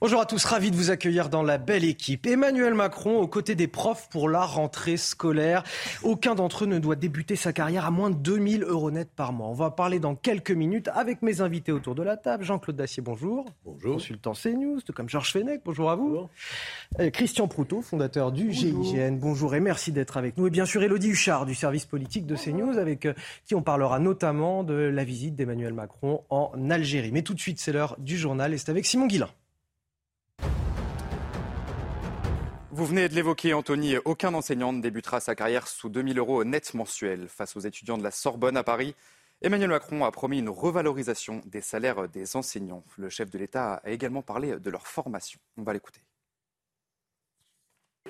Bonjour à tous, ravi de vous accueillir dans la belle équipe. Emmanuel Macron aux côtés des profs pour la rentrée scolaire. Aucun d'entre eux ne doit débuter sa carrière à moins de 2000 euros net par mois. On va parler dans quelques minutes avec mes invités autour de la table. Jean-Claude Dacier, bonjour. Bonjour. Consultant CNews, tout comme Georges Fenech, bonjour à vous. Bonjour. Euh, Christian Proutot, fondateur du GIGN, bonjour et merci d'être avec nous. Et bien sûr, Elodie Huchard du service politique de CNews, avec euh, qui on parlera notamment de la visite d'Emmanuel Macron en Algérie. Mais tout de suite, c'est l'heure du journal et c'est avec Simon Guillain. Vous venez de l'évoquer, Anthony. Aucun enseignant ne débutera sa carrière sous 2000 euros net mensuels. Face aux étudiants de la Sorbonne à Paris, Emmanuel Macron a promis une revalorisation des salaires des enseignants. Le chef de l'État a également parlé de leur formation. On va l'écouter.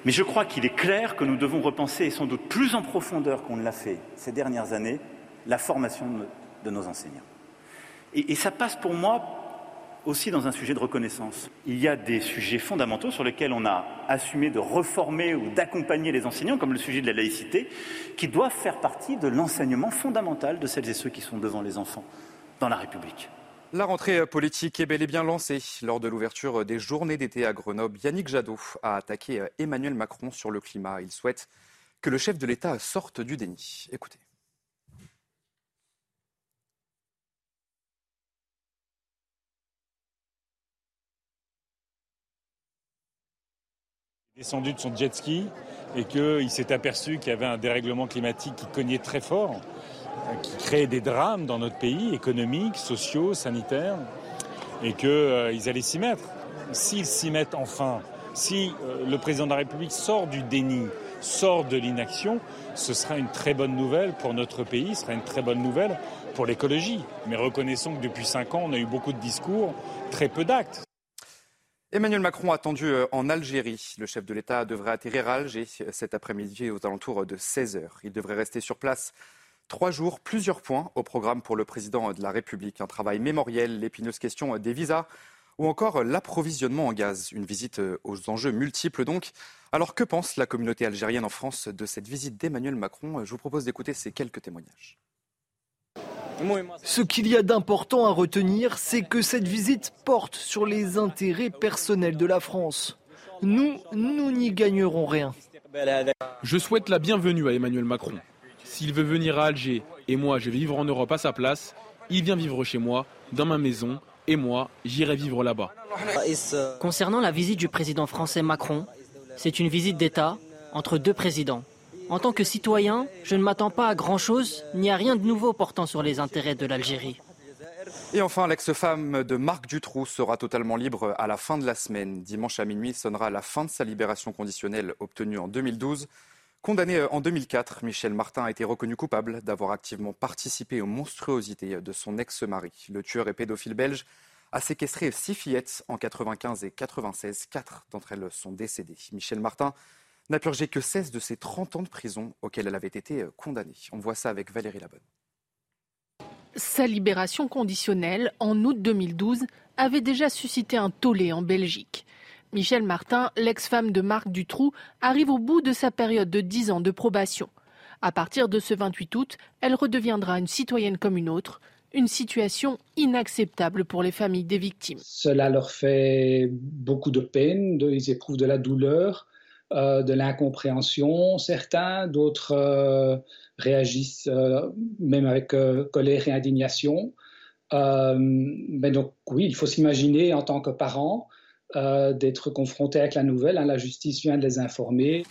Mais je crois qu'il est clair que nous devons repenser, et sans doute plus en profondeur qu'on ne l'a fait ces dernières années, la formation de nos enseignants. Et ça passe pour moi aussi dans un sujet de reconnaissance. Il y a des sujets fondamentaux sur lesquels on a assumé de reformer ou d'accompagner les enseignants, comme le sujet de la laïcité, qui doivent faire partie de l'enseignement fondamental de celles et ceux qui sont devant les enfants dans la République. La rentrée politique est bel et bien lancée. Lors de l'ouverture des journées d'été à Grenoble, Yannick Jadot a attaqué Emmanuel Macron sur le climat. Il souhaite que le chef de l'État sorte du déni. Écoutez. Descendu de son jet ski et qu'il s'est aperçu qu'il y avait un dérèglement climatique qui cognait très fort, qui créait des drames dans notre pays, économiques, sociaux, sanitaires, et qu'ils euh, allaient s'y mettre. S'ils s'y mettent enfin, si euh, le président de la République sort du déni, sort de l'inaction, ce sera une très bonne nouvelle pour notre pays, ce sera une très bonne nouvelle pour l'écologie. Mais reconnaissons que depuis cinq ans, on a eu beaucoup de discours, très peu d'actes. Emmanuel Macron attendu euh, en Algérie. Le chef de l'État devrait atterrir à Alger euh, cet après-midi aux alentours de 16h. Il devrait rester sur place trois jours, plusieurs points au programme pour le président de la République. Un travail mémoriel, l'épineuse question des visas ou encore l'approvisionnement en gaz. Une visite euh, aux enjeux multiples donc. Alors que pense la communauté algérienne en France de cette visite d'Emmanuel Macron? Je vous propose d'écouter ces quelques témoignages. Ce qu'il y a d'important à retenir, c'est que cette visite porte sur les intérêts personnels de la France. Nous, nous n'y gagnerons rien. Je souhaite la bienvenue à Emmanuel Macron. S'il veut venir à Alger et moi je vais vivre en Europe à sa place, il vient vivre chez moi, dans ma maison, et moi j'irai vivre là-bas. Concernant la visite du président français Macron, c'est une visite d'État entre deux présidents. En tant que citoyen, je ne m'attends pas à grand-chose, ni à rien de nouveau portant sur les intérêts de l'Algérie. Et enfin, l'ex-femme de Marc Dutroux sera totalement libre à la fin de la semaine. Dimanche à minuit sonnera la fin de sa libération conditionnelle obtenue en 2012. Condamné en 2004, Michel Martin a été reconnu coupable d'avoir activement participé aux monstruosités de son ex-mari. Le tueur et pédophile belge a séquestré six fillettes en 95 et 96. Quatre d'entre elles sont décédées. Michel Martin n'a purgé que 16 de ses 30 ans de prison auxquels elle avait été euh, condamnée. On voit ça avec Valérie Labonne. Sa libération conditionnelle, en août 2012, avait déjà suscité un tollé en Belgique. Michel Martin, l'ex-femme de Marc Dutroux, arrive au bout de sa période de 10 ans de probation. À partir de ce 28 août, elle redeviendra une citoyenne comme une autre, une situation inacceptable pour les familles des victimes. Cela leur fait beaucoup de peine, ils éprouvent de la douleur, euh, de l'incompréhension, certains, d'autres euh, réagissent euh, même avec colère et indignation. mais donc oui, il faut s'imaginer en tant que parent d'être confronté avec la nouvelle. Hein, la justice vient de les informer.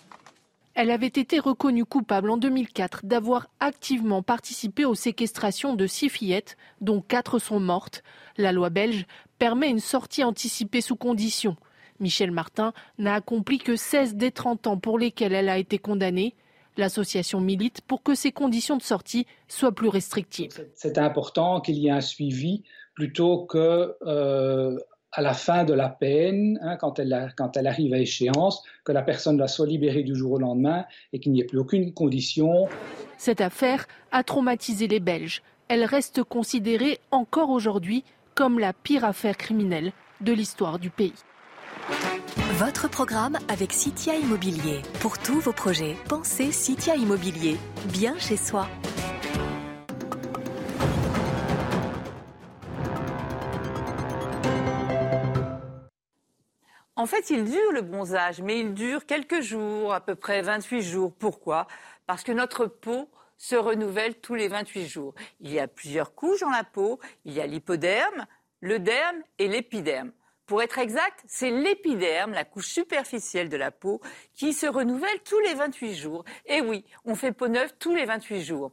Elle avait été reconnue coupable en 2004 d'avoir activement participé aux séquestrations de six fillettes, dont quatre sont mortes. La loi belge permet une sortie anticipée sous condition. Michel Martin n'a accompli que 16 des 30 ans pour lesquels elle a été condamnée. L'association milite pour que ces conditions de sortie soient plus restrictives. C'est important qu'il y ait un suivi plutôt que euh, à la fin de la peine, hein, quand, elle quand, elle arrive à échéance, que la personne soit libérée du jour au lendemain et qu'il n'y ait plus aucune condition. Cette affaire a traumatisé les Belges. Elle reste considérée encore aujourd'hui comme la pire affaire criminelle de l'histoire du pays. Votre programme avec Citia Immobilier. Pour tous vos projets, pensez Citia Immobilier. Bien chez soi. En fait, il dure le bronzage, mais il dure quelques jours, à peu près 28 jours. Pourquoi? Parce que notre peau se renouvelle tous les 28 jours. Il y a plusieurs couches dans la peau. Il y a l'hypoderme, le derme et l'épiderme. Pour être exact, c'est l'épiderme, la couche superficielle de la peau, qui se renouvelle tous les 28 jours. Et oui, on fait peau neuve tous les 28 jours.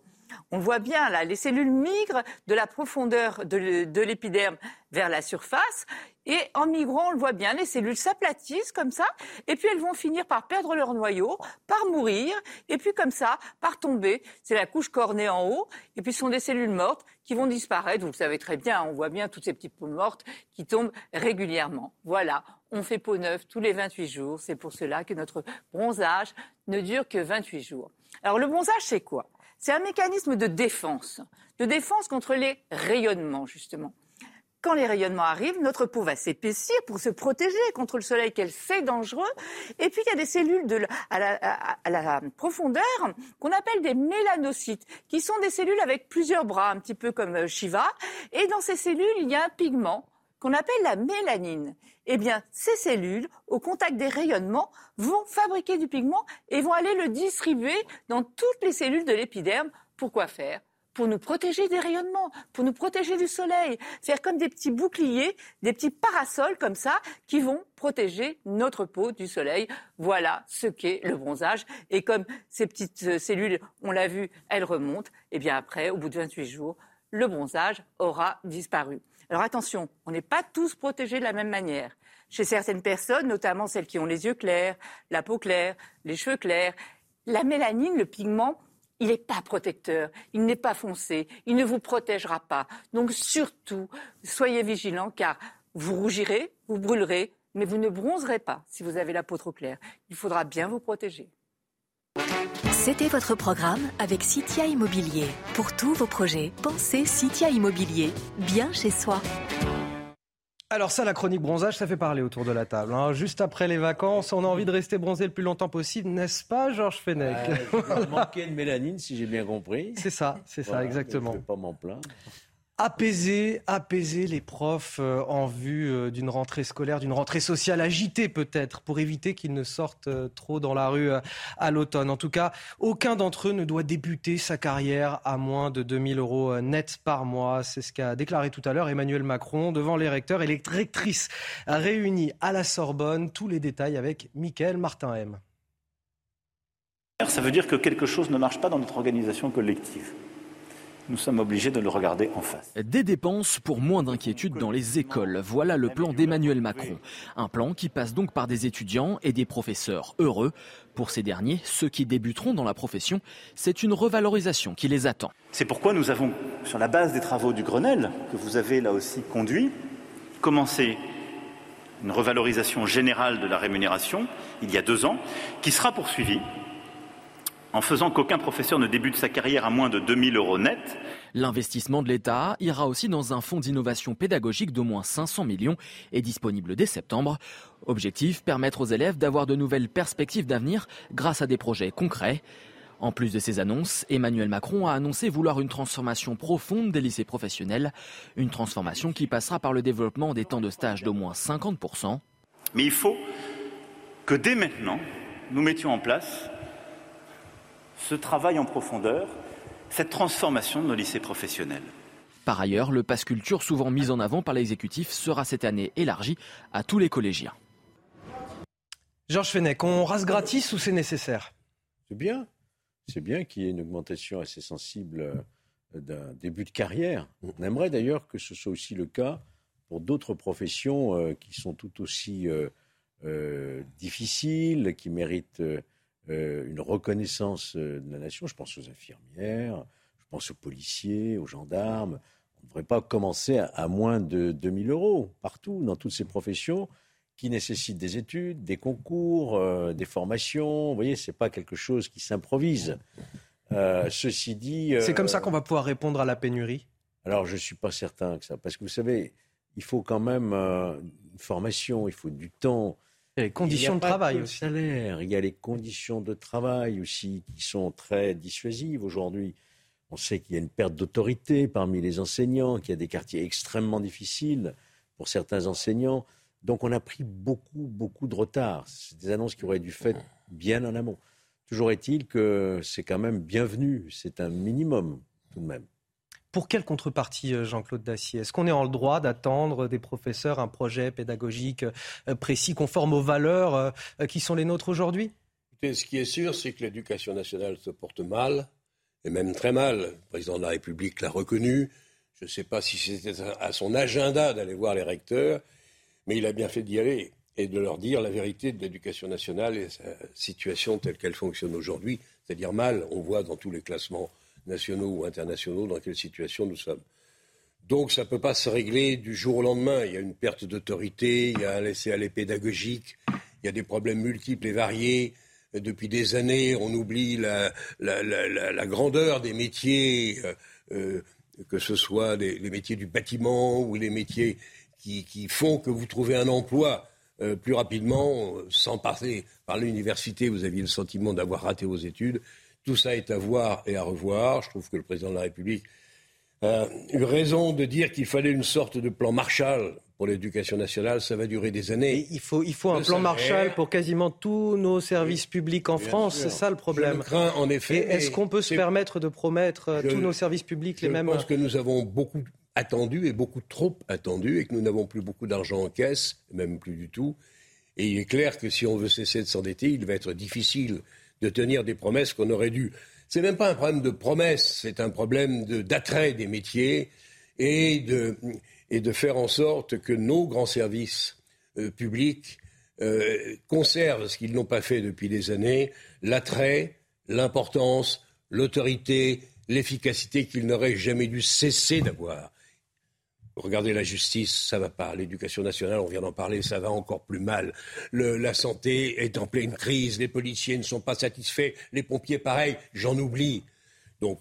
On voit bien là, les cellules migrent de la profondeur de l'épiderme vers la surface. Et en migrant, on le voit bien, les cellules s'aplatissent comme ça, et puis elles vont finir par perdre leur noyau, par mourir, et puis comme ça, par tomber. C'est la couche cornée en haut, et puis ce sont des cellules mortes qui vont disparaître. Vous le savez très bien, on voit bien toutes ces petites peaux mortes qui tombent régulièrement. Voilà, on fait peau neuve tous les 28 jours. C'est pour cela que notre bronzage ne dure que 28 jours. Alors le bronzage, c'est quoi? C'est un mécanisme de défense, de défense contre les rayonnements, justement. Quand les rayonnements arrivent, notre peau va s'épaissir pour se protéger contre le soleil qu'elle sait dangereux. Et puis, il y a des cellules à, la, profondeur qu'on appelle des mélanocytes, qui sont des cellules avec plusieurs bras, un petit peu comme euh, Shiva. Et dans ces cellules, il y a un pigment qu'on appelle la mélanine. Eh bien, ces cellules, au contact des rayonnements, vont fabriquer du pigment et vont aller le distribuer dans toutes les cellules de l'épiderme. Pourquoi faire? Pour nous protéger des rayonnements, pour nous protéger du soleil, faire comme des petits boucliers, des petits parasols comme ça, qui vont protéger notre peau du soleil. Voilà ce qu'est le bronzage. Et comme ces petites euh, cellules, on l'a vu, elles remontent, et eh bien après, au bout de 28 jours, le bronzage aura disparu. Alors attention, on n'est pas tous protégés de la même manière. Chez certaines personnes, notamment celles qui ont les yeux clairs, la peau claire, les cheveux clairs, la mélanine, le pigment, il n'est pas protecteur, il n'est pas foncé, il ne vous protégera pas. Donc surtout, soyez vigilants car vous rougirez, vous brûlerez, mais vous ne bronzerez pas si vous avez la peau trop claire. Il faudra bien vous protéger. C'était votre programme avec Citia Immobilier. Pour tous vos projets, pensez Citia Immobilier, bien chez soi. Alors ça, la chronique bronzage, ça fait parler autour de la table. Hein. Juste après les vacances, on a envie de rester bronzé le plus longtemps possible, n'est-ce pas, Georges Fenech? Euh, Manquer de mélanine, si j'ai bien compris. C'est ça, c'est ça, exactement. Je ne pas m'en plaindre apaiser, apaiser les profs euh, en vue euh, d'une rentrée scolaire, d'une rentrée sociale agitée peut-être, pour éviter qu'ils ne sortent euh, trop dans la rue à l'automne. En tout cas, aucun d'entre eux ne doit débuter sa carrière à moins de 2000 euros net par mois. C'est ce qu'a déclaré tout à l'heure Emmanuel Macron devant les recteurs et les rectrices réunis à la Sorbonne. Tous les détails avec Mickaël Martin M. Ça veut dire que quelque chose ne marche pas dans notre organisation collective nous sommes obligés de le regarder en face. Des dépenses pour moins d'inquiétude dans les écoles. Voilà le plan d'Emmanuel Macron. Un plan qui passe donc par des étudiants et des professeurs heureux. Pour ces derniers, ceux qui débuteront dans la profession, c'est une revalorisation qui les attend. C'est pourquoi nous avons, sur la base des travaux du Grenelle, que vous avez là aussi conduit, commencé une revalorisation générale de la rémunération il y a deux ans, qui sera poursuivie en faisant qu'aucun professeur ne débute sa carrière à moins de 2000 euros net. L'investissement de l'État ira aussi dans un fonds d'innovation pédagogique d'au moins 500 millions et disponible dès septembre. Objectif, permettre aux élèves d'avoir de nouvelles perspectives d'avenir grâce à des projets concrets. En plus de ces annonces, Emmanuel Macron a annoncé vouloir une transformation profonde des lycées professionnels, une transformation qui passera par le développement des temps de stage d'au moins 50%. Mais il faut que dès maintenant, nous mettions en place ce travail en profondeur, cette transformation de nos lycées professionnels. Par ailleurs, le pass culture, souvent mis en avant par l'exécutif, sera cette année élargi à tous les collégiens. Georges Fenech, on rase gratis ou c'est nécessaire? C'est bien. C'est bien qu'il y ait une augmentation assez sensible euh, d'un début de carrière. On aimerait d'ailleurs que ce soit aussi le cas pour d'autres professions euh, qui sont tout aussi euh, difficiles, qui méritent une reconnaissance euh, de la nation. Je pense aux infirmières, je pense aux policiers, aux gendarmes. On ne devrait pas commencer à, moins de 2000 euros partout, dans toutes ces professions qui nécessitent des études, des concours, euh, des formations. Vous voyez, ce n'est pas quelque chose qui s'improvise. ceci dit. C'est comme ça qu'on va pouvoir répondre à la pénurie? Alors, je ne suis pas certain que ça. Parce que vous savez, il faut quand même une formation, il faut du temps. Les conditions de travail aussi. Salaire, il y a les conditions de travail aussi qui sont très dissuasives aujourd'hui. On sait qu'il y a une perte d'autorité parmi les enseignants, qu'il y a des quartiers extrêmement difficiles pour certains enseignants. Donc on a pris beaucoup, beaucoup de retard. C'est des annonces qui auraient dû faire bien en amont. Toujours est-il que c'est quand même bienvenu, c'est un minimum tout de même. Pour quelle contrepartie, euh, Jean-Claude Dacier? Est-ce qu'on est en droit d'attendre des professeurs un projet pédagogique euh, précis, conforme aux valeurs euh, qui sont les nôtres aujourd'hui? Ce qui est sûr, c'est que l'éducation nationale se porte mal, et même très mal. Le président de la République l'a reconnu. Je ne sais pas si c'était à son agenda d'aller voir les recteurs, mais il a bien fait d'y aller et de leur dire la vérité de l'éducation nationale et sa situation telle qu'elle fonctionne aujourd'hui, c'est-à-dire mal. On voit dans tous les classements nationaux ou internationaux dans quelle situation nous sommes. Donc ça ne peut pas se régler du jour au lendemain. Il y a une perte d'autorité, il y a un laisser-aller pédagogique, il y a des problèmes multiples et variés. Depuis des années, on oublie la, grandeur des métiers, euh, euh, que ce soit les, métiers du bâtiment ou les métiers qui, font que vous trouvez un emploi euh, plus rapidement, sans passer par l'université. Vous aviez le sentiment d'avoir raté vos études. Tout ça est à voir et à revoir. Je trouve que le président de la République a eu raison de dire qu'il fallait une sorte de plan Marshall pour l'éducation nationale. Ça va durer des années. il faut, il faut un plan Marshall pour quasiment tous nos services publics en France. C'est ça le problème. Je crains, en effet. Est-ce qu'on peut se permettre de promettre euh, tous nos services publics les mêmes Je pense que nous avons beaucoup attendu et beaucoup trop attendu et que nous n'avons plus beaucoup d'argent en caisse, même plus du tout. Et il est clair que si on veut cesser de s'endetter, il va être difficile de tenir des promesses qu'on aurait dû. C'est même pas un problème de promesses, c'est un problème d'attrait des métiers et de, faire en sorte que nos grands services euh, publics euh, conservent ce qu'ils n'ont pas fait depuis des années, l'attrait, l'importance, l'autorité, l'efficacité qu'ils n'auraient jamais dû cesser d'avoir. Regardez la justice, ça va pas. L'éducation nationale, on vient d'en parler, ça va encore plus mal. la santé est en pleine crise, les policiers ne sont pas satisfaits, les pompiers pareil, j'en oublie. Donc,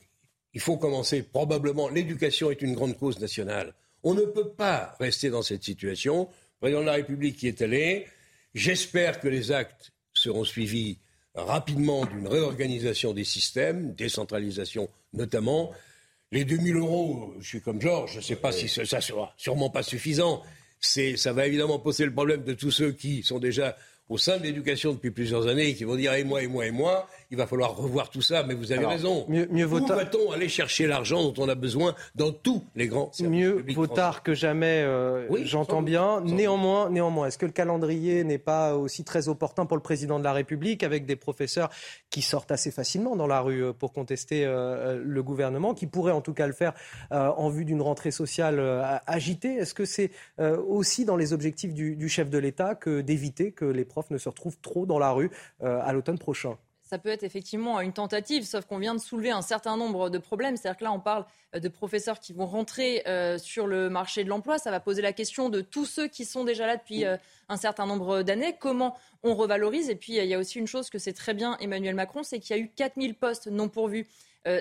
il faut commencer probablement. L'éducation est une grande cause nationale. On ne peut pas rester dans cette situation. Le président de la République y est allé. J'espère que les actes seront suivis rapidement d'une réorganisation des systèmes, décentralisation notamment. Les 2000 euros, je suis comme Georges, je ne sais pas si ça sera sûrement pas suffisant. Ça va évidemment poser le problème de tous ceux qui sont déjà au sein de l'éducation depuis plusieurs années et qui vont dire et moi, et moi, et moi, il va falloir revoir tout ça. Mais vous avez raison. Mieux, mieux Où va-t-on aller chercher l'argent dont on a besoin dans tous les grands services Mieux vaut tard que jamais, euh, j'entends bien. néanmoins, néanmoins, est-ce que le calendrier n'est pas aussi très opportun pour le président de la République avec des professeurs qui sortent assez facilement dans la rue euh, pour contester euh, le gouvernement, qui pourraient en tout cas le faire en vue d'une rentrée sociale agitée? Est-ce que c'est aussi dans les objectifs du, du chef de l'État que d'éviter que les profs ne se retrouvent trop dans la rue à l'automne prochain? Ça peut être effectivement une tentative, sauf qu'on vient de soulever un certain nombre de problèmes. C'est-à-dire que là, on parle euh, de professeurs qui vont rentrer euh, sur le marché de l'emploi. Ça va poser la question de tous ceux qui sont déjà là depuis euh, un certain nombre d'années. Comment on revalorise? Et puis, il y a aussi une chose que c'est très bien Emmanuel Macron, c'est qu'il y a eu 4000 postes non pourvus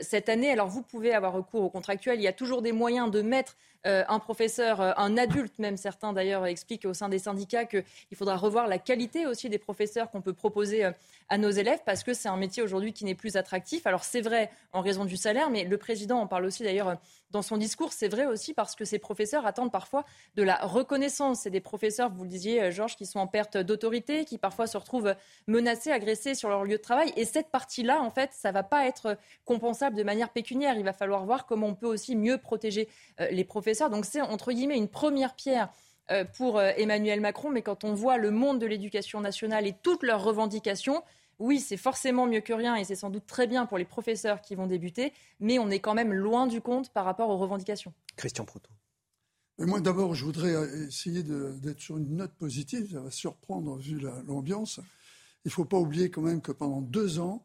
cette année. Alors, vous pouvez avoir recours aux contractuels. Il y a toujours des moyens de mettre un professeur, euh, un adulte même, certains d'ailleurs expliquent au sein des syndicats qu'il faudra revoir la qualité aussi des professeurs qu'on peut proposer euh, à nos élèves parce que c'est un métier aujourd'hui qui n'est plus attractif. Alors c'est vrai en raison du salaire, mais le président en parle aussi d'ailleurs dans son discours. C'est vrai aussi parce que ces professeurs attendent parfois de la reconnaissance. C'est des professeurs, vous le disiez Georges, qui sont en perte d'autorité, qui parfois se retrouvent menacés, agressés sur leur lieu de travail. Et cette partie-là, en fait, ça ne va pas être compensable de manière pécuniaire. Il va falloir voir comment on peut aussi mieux protéger les professeurs donc c'est entre guillemets une première pierre euh, pour euh, Emmanuel Macron, mais quand on voit le monde de l'éducation nationale et toutes leurs revendications, oui, c'est forcément mieux que rien et c'est sans doute très bien pour les professeurs qui vont débuter, mais on est quand même loin du compte par rapport aux revendications. Christian Proto. moi, d'abord, je voudrais euh, essayer d'être sur une note positive. Ça va surprendre vu l'ambiance. Il ne faut pas oublier quand même que pendant deux ans,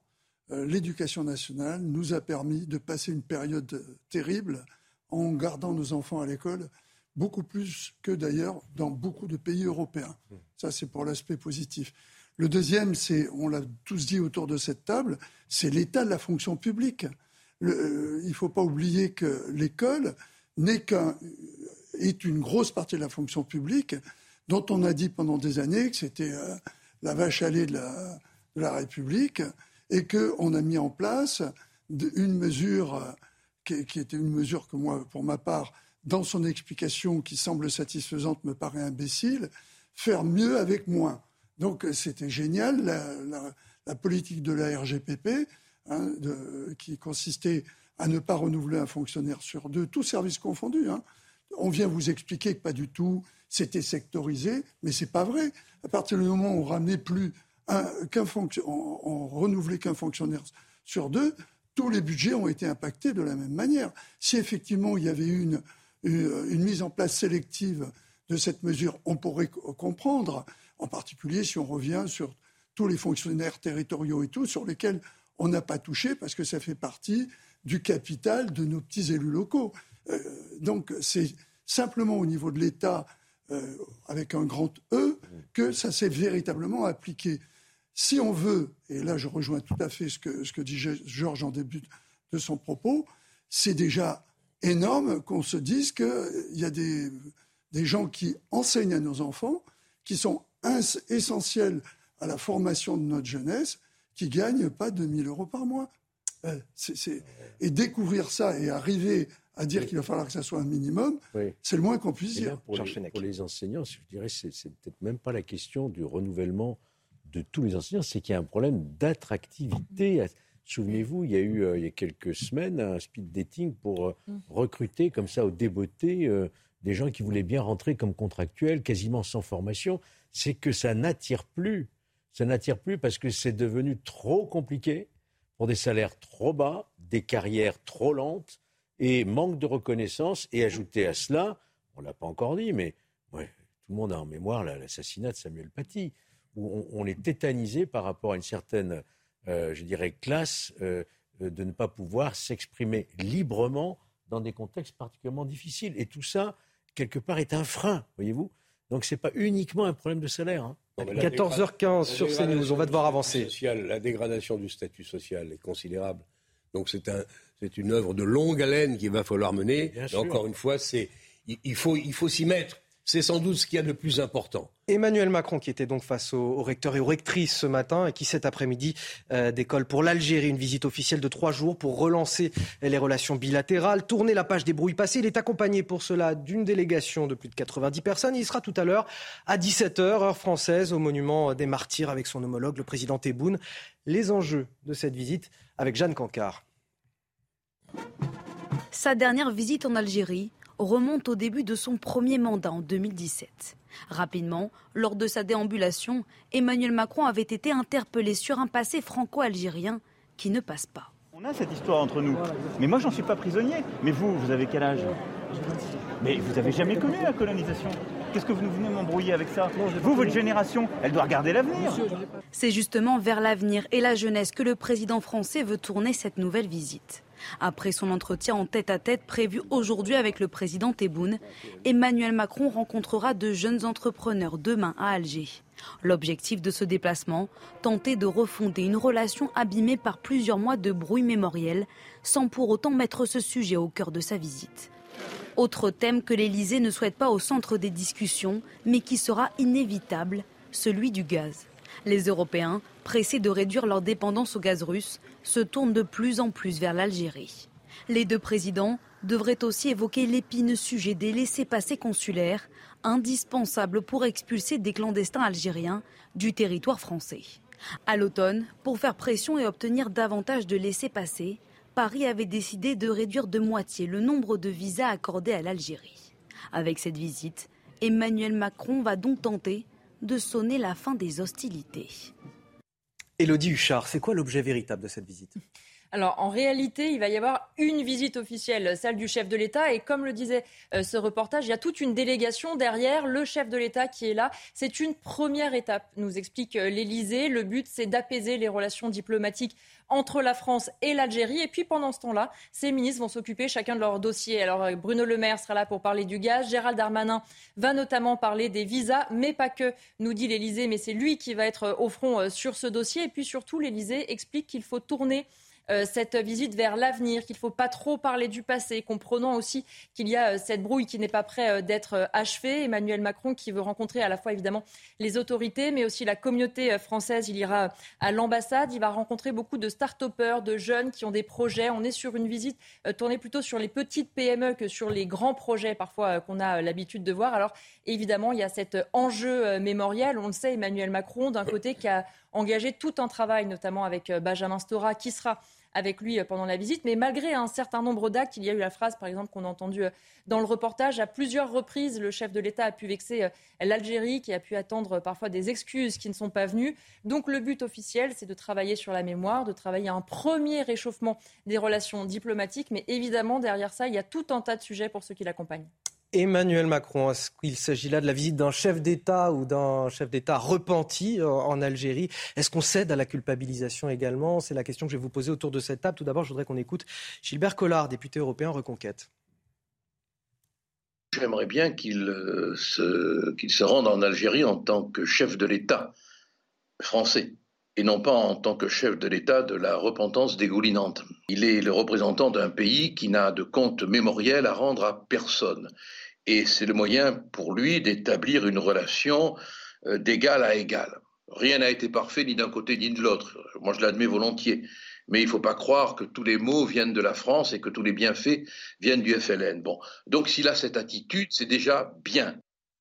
l'éducation nationale nous a permis de passer une période terrible en gardant nos enfants à l'école, beaucoup plus que d'ailleurs dans beaucoup de pays européens. Ça, c'est pour l'aspect positif. Le deuxième, c'est, on l'a tous dit autour de cette table, c'est l'état de la fonction publique. Euh, il ne faut pas oublier que l'école n'est qu'un, est une grosse partie de la fonction publique dont on a dit pendant des années que c'était euh, la vache à lait de la, de la République et qu'on a mis en place une mesure qui, était une mesure que moi, pour ma part, dans son explication qui semble satisfaisante, me paraît imbécile, faire mieux avec moins. Donc c'était génial, la, politique de la RGPP, hein, qui consistait à ne pas renouveler un fonctionnaire sur deux, tous services confondus. Hein. On vient vous expliquer que pas du tout, c'était sectorisé, mais c'est pas vrai. À partir du moment où on ramenait plus qu'un on, renouvelait qu'un fonctionnaire sur deux, tous les budgets ont été impactés de la même manière. Si effectivement il y avait une, une mise en place sélective de cette mesure, on pourrait comprendre, en particulier si on revient sur tous les fonctionnaires territoriaux et tout, sur lesquels on n'a pas touché parce que ça fait partie du capital de nos petits élus locaux. Euh, donc c'est simplement au niveau de l'État, euh, avec un grand E, que ça s'est véritablement appliqué. Si on veut, et là je rejoins tout à fait ce que, ce que dit Georges en début de son propos, c'est déjà énorme qu'on se dise qu'il y a des, des gens qui enseignent à nos enfants, qui sont essentiels à la formation de notre jeunesse, qui gagnent pas 2000 euros par mois. Euh, et découvrir ça et arriver à dire qu'il va falloir que ça soit un minimum, c'est le moins qu'on puisse dire. Pour les, pour les, enseignants, je dirais, c'est, c'est peut-être même pas la question du renouvellement de tous les enseignants, c'est qu'il y a un problème d'attractivité. Souvenez-vous, il y a eu euh, il y a quelques semaines un speed dating pour euh, mm. recruter comme ça au débeauté des gens qui voulaient bien rentrer comme contractuels, quasiment sans formation. C'est que ça n'attire plus. Ça n'attire plus parce que c'est devenu trop compliqué pour des salaires trop bas, des carrières trop lentes et manque de reconnaissance. Et ajouter à cela, on ne l'a pas encore dit, mais ouais, tout le monde a en mémoire l'assassinat de Samuel Paty, où on, est tétanisé par rapport à une certaine, euh, je dirais, classe euh, de ne pas pouvoir s'exprimer librement dans des contextes particulièrement difficiles. Et tout ça, quelque part, est un frein, voyez-vous. Donc ce n'est pas uniquement un problème de salaire. Hein. 14h15 sur CNews, on va devoir avancer. la dégradation du statut social est considérable. Donc c'est un, une œuvre de longue haleine qu'il va falloir mener. encore une fois, c'est, il, faut, il faut s'y mettre. C'est sans doute ce qu'il y a de plus important. Emmanuel Macron, qui était donc face aux, recteurs et aux rectrices ce matin, et qui cet après-midi euh, décolle pour l'Algérie, une visite officielle de trois jours pour relancer les relations bilatérales, tourner la page des brouilles passées. Il est accompagné pour cela d'une délégation de plus de 90 personnes. Il sera tout à l'heure à 17h, heure française, au monument des martyrs avec son homologue, le président Tebboune. Les enjeux de cette visite avec Jeanne Cancard. Sa dernière visite en Algérie remonte au début de son premier mandat en 2017. Rapidement, lors de sa déambulation, Emmanuel Macron avait été interpellé sur un passé franco-algérien qui ne passe pas. On a cette histoire entre nous. Mais moi, j'en suis pas prisonnier. Mais vous, vous avez quel âge? Mais vous avez jamais connu la colonisation. Qu'est-ce que vous venez m'embrouiller avec ça? Vous, votre génération, elle doit regarder l'avenir. C'est justement vers l'avenir et la jeunesse que le président français veut tourner cette nouvelle visite. Après son entretien en tête-à-tête prévu aujourd'hui avec le président Tebboune, Emmanuel Macron rencontrera de jeunes entrepreneurs demain à Alger. L'objectif de ce déplacement, tenter de refonder une relation abîmée par plusieurs mois de bruit mémoriel, sans pour autant mettre ce sujet au cœur de sa visite. Autre thème que l'Élysée ne souhaite pas au centre des discussions, mais qui sera inévitable, celui du gaz. Les Européens, pressés de réduire leur dépendance au gaz russe, se tournent de plus en plus vers l'Algérie. Les deux présidents devraient aussi évoquer l'épineux sujet des laissés-passer consulaires, indispensables pour expulser des clandestins algériens du territoire français. À l'automne, pour faire pression et obtenir davantage de laissés-passer, Paris avait décidé de réduire de moitié le nombre de visas accordés à l'Algérie. Avec cette visite, Emmanuel Macron va donc tenter de sonner la fin des hostilités. Elodie Huchard, c'est quoi l'objet véritable de cette visite? Alors en réalité, il va y avoir une visite officielle, celle du chef de l'État. Et comme le disait euh, ce reportage, il y a toute une délégation derrière le chef de l'État qui est là. C'est une première étape, nous explique euh, l'Élysée. Le but, c'est d'apaiser les relations diplomatiques entre la France et l'Algérie. Et puis pendant ce temps-là, ces ministres vont s'occuper chacun de leur dossier. Alors euh, Bruno Le Maire sera là pour parler du gaz. Gérald Darmanin va notamment parler des visas, mais pas que, nous dit l'Élysée. Mais c'est lui qui va être au front sur ce dossier. Et puis surtout, l'Élysée explique qu'il faut tourner euh, cette visite vers l'avenir, qu'il ne faut pas trop parler du passé, comprenant aussi qu'il y a euh, cette brouille qui n'est pas près d'être achevée. Emmanuel Macron qui veut rencontrer à la fois évidemment les autorités, mais aussi la communauté française. Il ira à l'ambassade, il va rencontrer beaucoup de start-upers, de jeunes qui ont des projets. On est sur une visite tournée plutôt sur les petites PME que sur les grands projets parfois qu'on a l'habitude de voir. Alors évidemment, il y a cet enjeu mémoriel. On le sait, Emmanuel Macron, d'un côté, qui a engagé tout un travail, notamment avec euh, Benjamin Stora, qui sera avec lui euh, pendant la visite. Mais malgré un certain nombre d'actes, il y a eu la phrase, par exemple, qu'on a entendue euh, dans le reportage. À plusieurs reprises, le chef de l'État a pu vexer l'Algérie, qui a pu attendre parfois des excuses qui ne sont pas venues. Donc le but officiel, c'est de travailler sur la mémoire, de travailler à un premier réchauffement des relations diplomatiques. Mais évidemment, derrière ça, il y a tout un tas de sujets pour ceux qui l'accompagnent. Emmanuel Macron, est-ce qu'il s'agit là de la visite d'un chef d'État ou d'un chef d'État repenti euh, en Algérie? Est-ce qu'on cède à la culpabilisation également? C'est la question que je vais vous poser autour de cette table. Tout d'abord, je voudrais qu'on écoute Gilbert Collard, député européen Reconquête. J'aimerais bien qu'il euh, se, se rende en Algérie en tant que chef de l'État français et non pas en tant que chef de l'État de la repentance dégoulinante. Il est le représentant d'un pays qui n'a de compte mémoriel à rendre à personne. Et c'est le moyen pour lui d'établir une relation euh, d'égal à égal. Rien n'a été parfait ni d'un côté ni de l'autre. Moi, je l'admets volontiers. Mais il ne faut pas croire que tous les maux viennent de la France et que tous les bienfaits viennent du FLN. Bon. Donc, s'il a cette attitude, c'est déjà bien.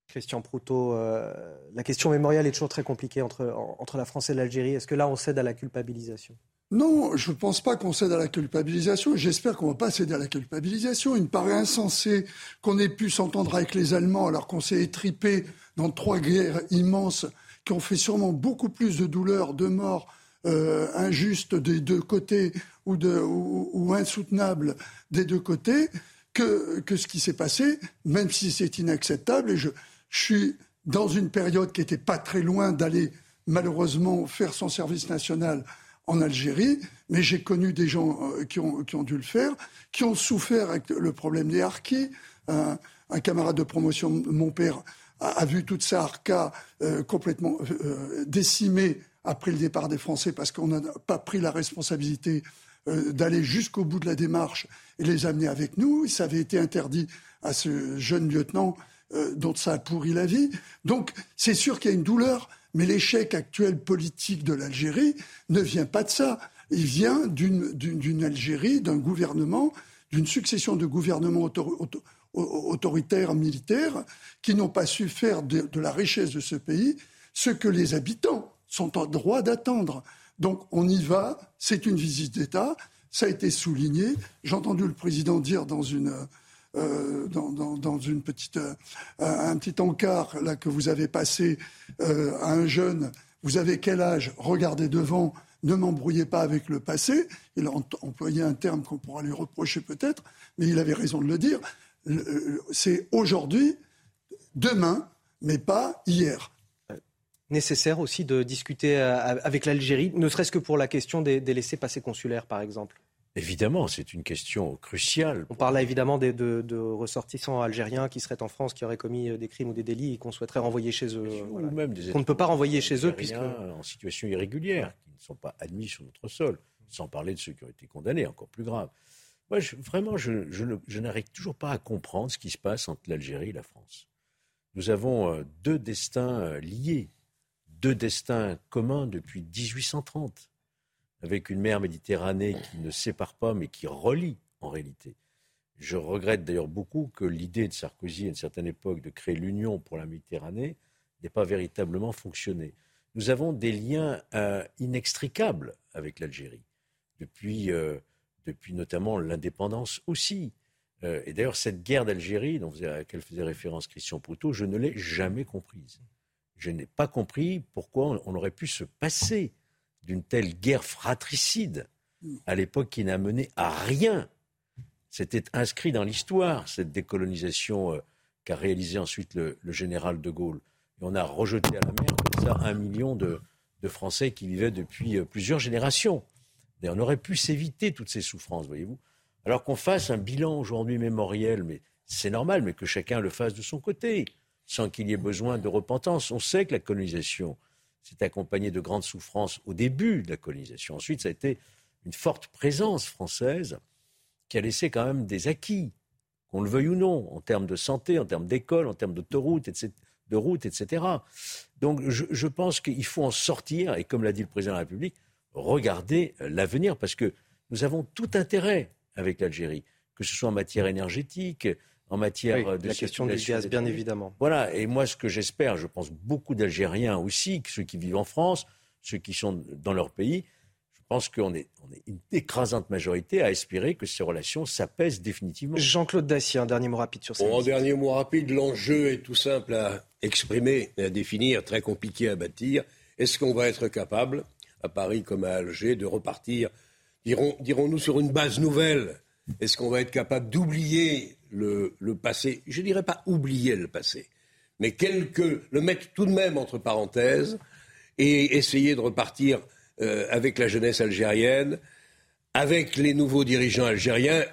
Christian Proutot, euh, la question mémoriale est toujours très compliquée entre, entre la France et l'Algérie. Est-ce que là, on cède à la culpabilisation? Non, je ne pense pas qu'on cède à la culpabilisation. J'espère qu'on ne va pas céder à la culpabilisation. Il me paraît insensé qu'on ait pu s'entendre avec les Allemands alors qu'on s'est étripé dans trois guerres immenses qui ont fait sûrement beaucoup plus de douleurs, de morts euh, injustes des deux côtés ou, insoutenables des deux côtés que, que ce qui s'est passé, même si c'est inacceptable. Et je, je suis dans une période qui n'était pas très loin d'aller malheureusement faire son service national en Algérie, mais j'ai connu des gens euh, qui, ont, dû le faire, qui ont souffert avec le problème des harkis. Un, camarade de promotion, mon père, a, vu toute sa harka euh, complètement euh, décimée après le départ des Français parce qu'on n'a pas pris la responsabilité d'aller jusqu'au bout de la démarche et les amener avec nous. Ça avait été interdit à ce jeune lieutenant dont ça a pourri la vie. Donc c'est sûr qu'il y a une douleur mais l'échec actuel politique de l'Algérie ne vient pas de ça. Il vient d'une Algérie, d'un gouvernement, d'une succession de gouvernements autoritaires, militaires, qui n'ont pas su faire de, la richesse de ce pays ce que les habitants sont en droit d'attendre. Donc on y va, c'est une visite d'État, ça a été souligné. J'ai entendu le président dire dans une euh, dans, une petite, euh, un petit encart là, que vous avez passé euh, à un jeune, vous avez quel âge? Regardez devant, ne m'embrouillez pas avec le passé. Il a employé un terme qu'on pourra lui reprocher peut-être, mais il avait raison de le dire. C'est aujourd'hui, demain, mais pas hier nécessaire aussi de discuter avec l'Algérie, ne serait-ce que pour la question des, des laissés-passer consulaires, par exemple Évidemment, c'est une question cruciale. On parle là évidemment de, de, ressortissants algériens qui seraient en France, qui auraient commis euh, des crimes ou des délits et qu'on souhaiterait renvoyer chez eux. Ou même des qu'on ne peut pas renvoyer chez eux puisque en situation irrégulière, qui ne sont pas admis sur notre sol, sans parler de ceux qui ont été condamnés, encore plus grave. Moi, vraiment, je, je n'arrive toujours pas à comprendre ce qui se passe entre l'Algérie et la France. Nous avons euh, deux destins euh, liés, deux destins communs depuis 1830 avec une mer Méditerranée qui ne sépare pas, mais qui relie en réalité. Je regrette d'ailleurs beaucoup que l'idée de Sarkozy à une certaine époque de créer l'Union pour la Méditerranée n'ait pas véritablement fonctionné. Nous avons des liens euh, inextricables avec l'Algérie, depuis, euh, depuis notamment l'indépendance aussi. Euh, et d'ailleurs, cette guerre d'Algérie, à laquelle faisait référence Christian Proutot, je ne l'ai jamais comprise. Je n'ai pas compris pourquoi on aurait pu se passer d'une telle guerre fratricide à l'époque qui n'a mené à rien. C'était inscrit dans l'histoire, cette décolonisation euh, qu'a réalisée ensuite le, général de Gaulle. Et on a rejeté à la mer comme ça un million de, Français qui vivaient depuis euh, plusieurs générations. Et on aurait pu s'éviter toutes ces souffrances, voyez-vous. Alors qu'on fasse un bilan aujourd'hui mémoriel, mais c'est normal, mais que chacun le fasse de son côté, sans qu'il y ait besoin de repentance. On sait que la colonisation, c'est accompagné de grandes souffrances au début de la colonisation. Ensuite, ça a été une forte présence française qui a laissé quand même des acquis, qu'on le veuille ou non, en termes de santé, en termes d'école, en termes d'autoroutes, etc de route, etc. Donc je, pense qu'il faut en sortir, et comme l'a dit le président de la République, regarder euh, l'avenir, parce que nous avons tout intérêt avec l'Algérie, que ce soit en matière énergétique, en matière de la question du gaz, bien évidemment. Voilà, et moi ce que j'espère, je pense beaucoup d'Algériens aussi, ceux qui vivent en France, ceux qui sont dans leur pays, je pense qu'on est, on est une écrasante majorité à espérer que ces relations s'apaisent définitivement. Jean-Claude Dacier, un dernier mot rapide sur ça. Bon, un dernier mot rapide, l'enjeu est tout simple à exprimer et à définir, très compliqué à bâtir. Est-ce qu'on va être capable, à Paris comme à Alger, de repartir, dirons-nous, sur une base nouvelle? Est-ce qu'on va être capable d'oublier le, le, passé Je ne dirais pas oublier le passé, mais quelque, le mettre tout de même entre parenthèses et essayer de repartir euh, avec la jeunesse algérienne, avec les nouveaux dirigeants algériens.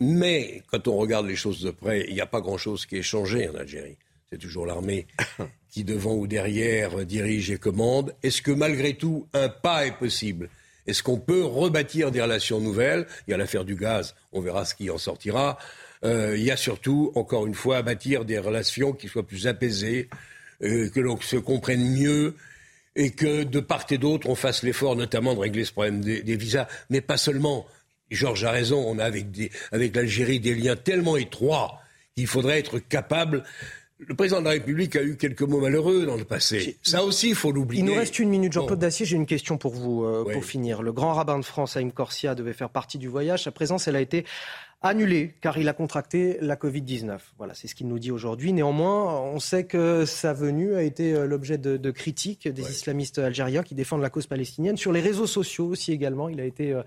Mais quand on regarde les choses de près, il n'y a pas grand-chose qui ait changé en Algérie. C'est toujours l'armée qui, devant ou derrière, dirige et commande. Est-ce que malgré tout, un pas est possible? Est-ce qu'on peut rebâtir des relations nouvelles? Il y a l'affaire du gaz, on verra ce qui en sortira. Euh, il y a surtout, encore une fois, bâtir des relations qui soient plus apaisées, euh, que l'on se comprenne mieux et que de part et d'autre, on fasse l'effort notamment de régler ce problème des, visas, mais pas seulement. Georges a raison, on a avec, avec l'Algérie des liens tellement étroits qu'il faudrait être capable le président de la République a eu quelques mots malheureux dans le passé. Ça aussi, il faut l'oublier. Il nous reste une minute. Jean-Claude Dacier, j'ai une question pour vous, euh, pour finir. Le grand rabbin de France, Haïm Corsia, devait faire partie du voyage. Sa présence, elle a été annulé car il a contracté la Covid-19. Voilà, c'est ce qu'il nous dit aujourd'hui. Néanmoins, on sait que sa venue a été euh, l'objet de, critiques des islamistes algériens qui défendent la cause palestinienne. Sur les réseaux sociaux aussi également, il a été euh,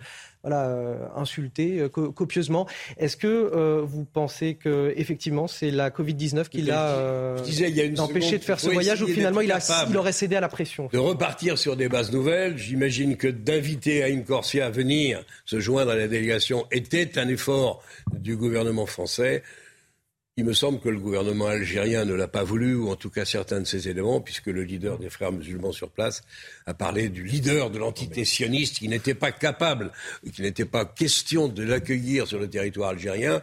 voilà, euh, insulté copieusement. Est-ce que vous pensez que effectivement c'est la Covid-19 qui l'a empêché de faire ce voyage ou finalement il, a, il, aurait cédé à la pression? De repartir sur des bases nouvelles, j'imagine que d'inviter Aïm Corsia à venir se joindre à la délégation était un effort du gouvernement français. Il me semble que le gouvernement algérien ne l'a pas voulu, ou en tout cas certains de ses éléments, puisque le leader des frères musulmans sur place a parlé du leader de l'entité sioniste qui n'était pas capable, qui n'était pas question de l'accueillir sur le territoire algérien.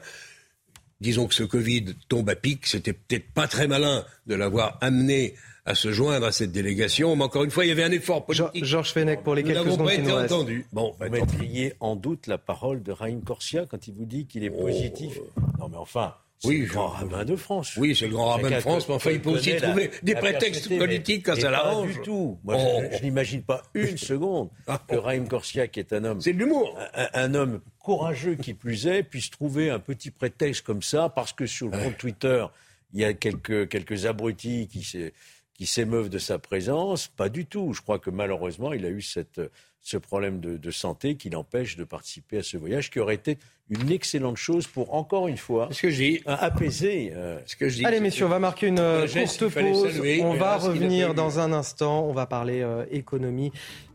Disons que ce Covid tombe à pic, c'était peut-être pas très malin de l'avoir amené à se joindre à cette délégation. Mais encore une fois, il y avait un effort politique. Georges Fenech, pour les quelques secondes pas été entendus. Bon, vous mettriez en doute la parole de Raïm Corsia quand il vous dit qu'il est oh. positif. Non, mais enfin. Oui, le grand rabbin de France. Oui, c'est le grand rabbin de France, mais enfin, il peut aussi trouver des prétextes politiques quand ça l'arrange. Pas du tout. Moi, je, oh. n'imagine pas une seconde que Raïm Corsia, qui est un homme. C'est de l'humour. Un, homme courageux qui plus est, puisse trouver un petit prétexte comme ça, parce que sur le compte Twitter, il y a quelques, quelques abrutis qui s'émeuvent de sa présence. Pas du tout. Je crois que malheureusement, il a eu cette, ce problème de, santé qui l'empêche de participer à ce voyage, qui aurait été une excellente chose pour, encore une fois, ce que j'ai apaiser. Euh, ce que je dis, Allez, messieurs, on va marquer une euh, courte pause. on va revenir dans un instant. On va parler euh, économie.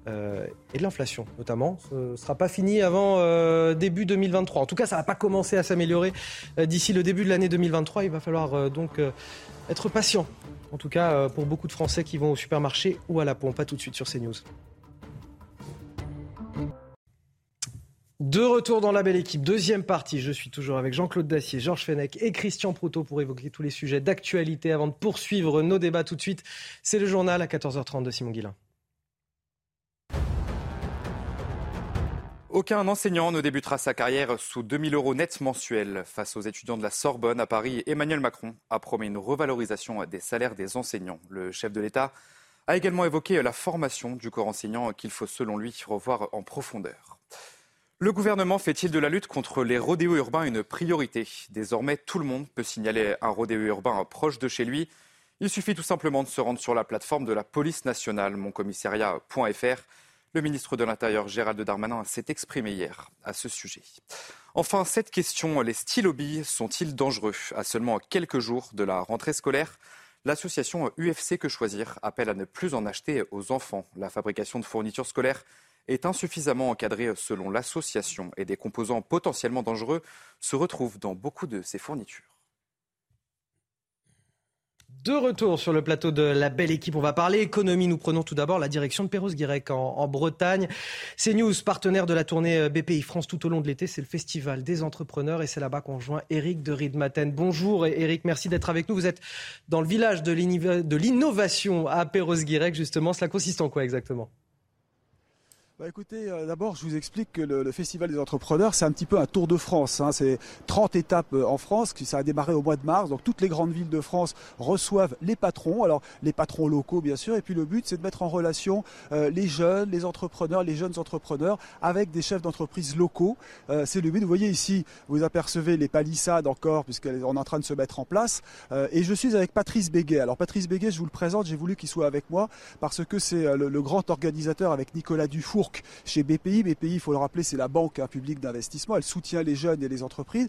et de l'inflation notamment. Ce ne sera pas fini avant début 2023. En tout cas, ça ne va pas commencer à s'améliorer d'ici le début de l'année 2023. Il va falloir donc être patient en tout cas, euh, pour beaucoup de Français qui vont au supermarché ou à la pompe. Pas tout de suite sur CNews. De retour dans la belle équipe, deuxième partie. Je suis toujours avec Jean-Claude Dacier, Georges Fenech et Christian Proutot pour évoquer tous les sujets d'actualité avant de poursuivre nos débats tout de suite. C'est le journal à 14h30 de Simon Guillain. Aucun enseignant ne débutera sa carrière sous 2000 euros net mensuels. Face aux étudiants de la Sorbonne à Paris, Emmanuel Macron a promis une revalorisation des salaires des enseignants. Le chef de l'État a également évoqué la formation du corps enseignant qu'il faut selon lui revoir en profondeur. Le gouvernement fait-il de la lutte contre les rodéos urbains une priorité? Désormais, tout le monde peut signaler un rodéo urbain proche de chez lui. Il suffit tout simplement de se rendre sur la plateforme de la police nationale, moncommissariat.fr. Le ministre de l'Intérieur, Gérald Darmanin, s'est exprimé hier à ce sujet. Enfin, cette question, les stylos billes sont-ils dangereux? À seulement quelques jours de la rentrée scolaire, l'association UFC Que Choisir appelle à ne plus en acheter aux enfants. La fabrication de fournitures scolaires est insuffisamment encadrée selon l'association et des composants potentiellement dangereux se retrouvent dans beaucoup de ces fournitures. De retour sur le plateau de la belle équipe, on va parler économie. Nous prenons tout d'abord la direction de Perros-Guirec en, en, Bretagne. CNews, partenaire de la tournée euh, BPI France tout au long de l'été, c'est le festival des entrepreneurs et c'est là-bas qu'on rejoint Eric de Riedmaten. Bonjour Eric, merci d'être avec nous. Vous êtes dans le village de l'innovation à Perros-Guirec justement. Cela consiste en quoi exactement? Bah écoutez, euh, d'abord, je vous explique que le, le, Festival des entrepreneurs, c'est un petit peu un tour de France. Hein. C'est 30 étapes euh, en France, ça a démarré au mois de mars. Donc toutes les grandes villes de France reçoivent les patrons. Alors les patrons locaux, bien sûr. Et puis le but, c'est de mettre en relation euh, les jeunes, les entrepreneurs, les jeunes entrepreneurs avec des chefs d'entreprise locaux. Euh, c'est le but. Vous voyez ici, vous apercevez les palissades encore, puisqu'on est en train de se mettre en place. Euh, et je suis avec Patrice Béguet. Alors Patrice Béguet, je vous le présente, j'ai voulu qu'il soit avec moi parce que c'est le, le grand organisateur avec Nicolas Dufour chez BPI. BPI, il faut le rappeler, c'est la banque hein, publique d'investissement. Elle soutient les jeunes et les entreprises.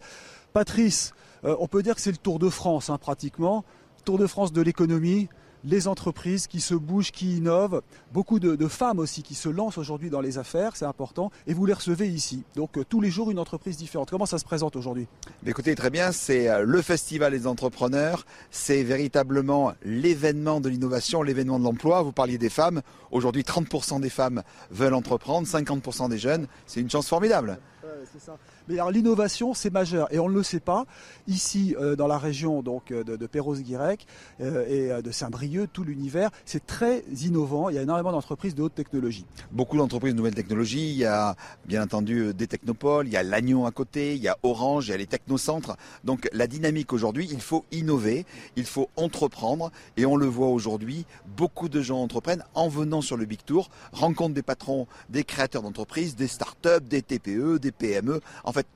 Patrice, euh, on peut dire que c'est le Tour de France, hein, pratiquement. Tour de France de l'économie, les entreprises qui se bougent, qui innovent, beaucoup de, de femmes aussi qui se lancent aujourd'hui dans les affaires, c'est important, et vous les recevez ici. Donc euh, tous les jours une entreprise différente. Comment ça se présente aujourd'hui? Écoutez, très bien, c'est euh, le festival des entrepreneurs, c'est véritablement l'événement de l'innovation, l'événement de l'emploi. Vous parliez des femmes, aujourd'hui 30% des femmes veulent entreprendre, 50% des jeunes, c'est une chance formidable. Ouais, c'est ça. Mais alors l'innovation, c'est majeur et on ne le sait pas. Ici, euh, dans la région donc de, de Perros-Guirec euh, et euh, de Saint-Brieuc, tout l'univers, c'est très innovant. Il y a énormément d'entreprises de haute technologie. Beaucoup d'entreprises de nouvelles technologies. Il y a bien entendu des technopoles, il y a l'Agnon à côté, il y a Orange, il y a les technocentres. Donc la dynamique aujourd'hui, il faut innover, il faut entreprendre et on le voit aujourd'hui, beaucoup de gens entreprennent en venant sur le Big Tour, rencontrent des patrons, des créateurs d'entreprises, des startups, des TPE, des PME.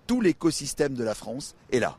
Tout l'écosystème de la France est là.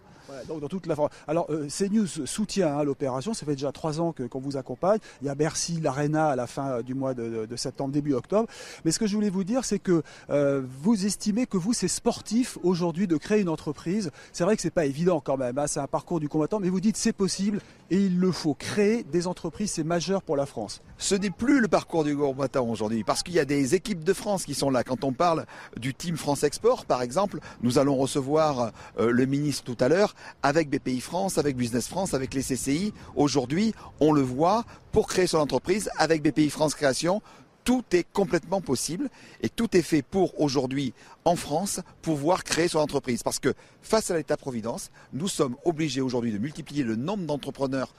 Donc dans toute la. Alors euh, CNews soutient hein, l'opération. Ça fait déjà trois ans qu'on vous accompagne. Il y a Bercy, l'Arena à la fin du mois de, septembre, début octobre. Mais ce que je voulais vous dire, c'est que euh, vous estimez que vous, c'est sportif aujourd'hui de créer une entreprise. C'est vrai que c'est pas évident quand même. Hein, c'est un parcours du combattant, mais vous dites c'est possible et il le faut. Créer des entreprises, c'est majeur pour la France. Ce n'est plus le parcours du combattant aujourd'hui, parce qu'il y a des équipes de France qui sont là. Quand on parle du Team France Export, par exemple, nous allons recevoir euh, le ministre tout à l'heure avec BPI France, avec Business France, avec les CCI. Aujourd'hui, on le voit, pour créer son entreprise, avec BPI France Création, tout est complètement possible et tout est fait pour aujourd'hui en France pouvoir créer son entreprise. Parce que face à l'État-providence, nous sommes obligés aujourd'hui de multiplier le nombre d'entrepreneurs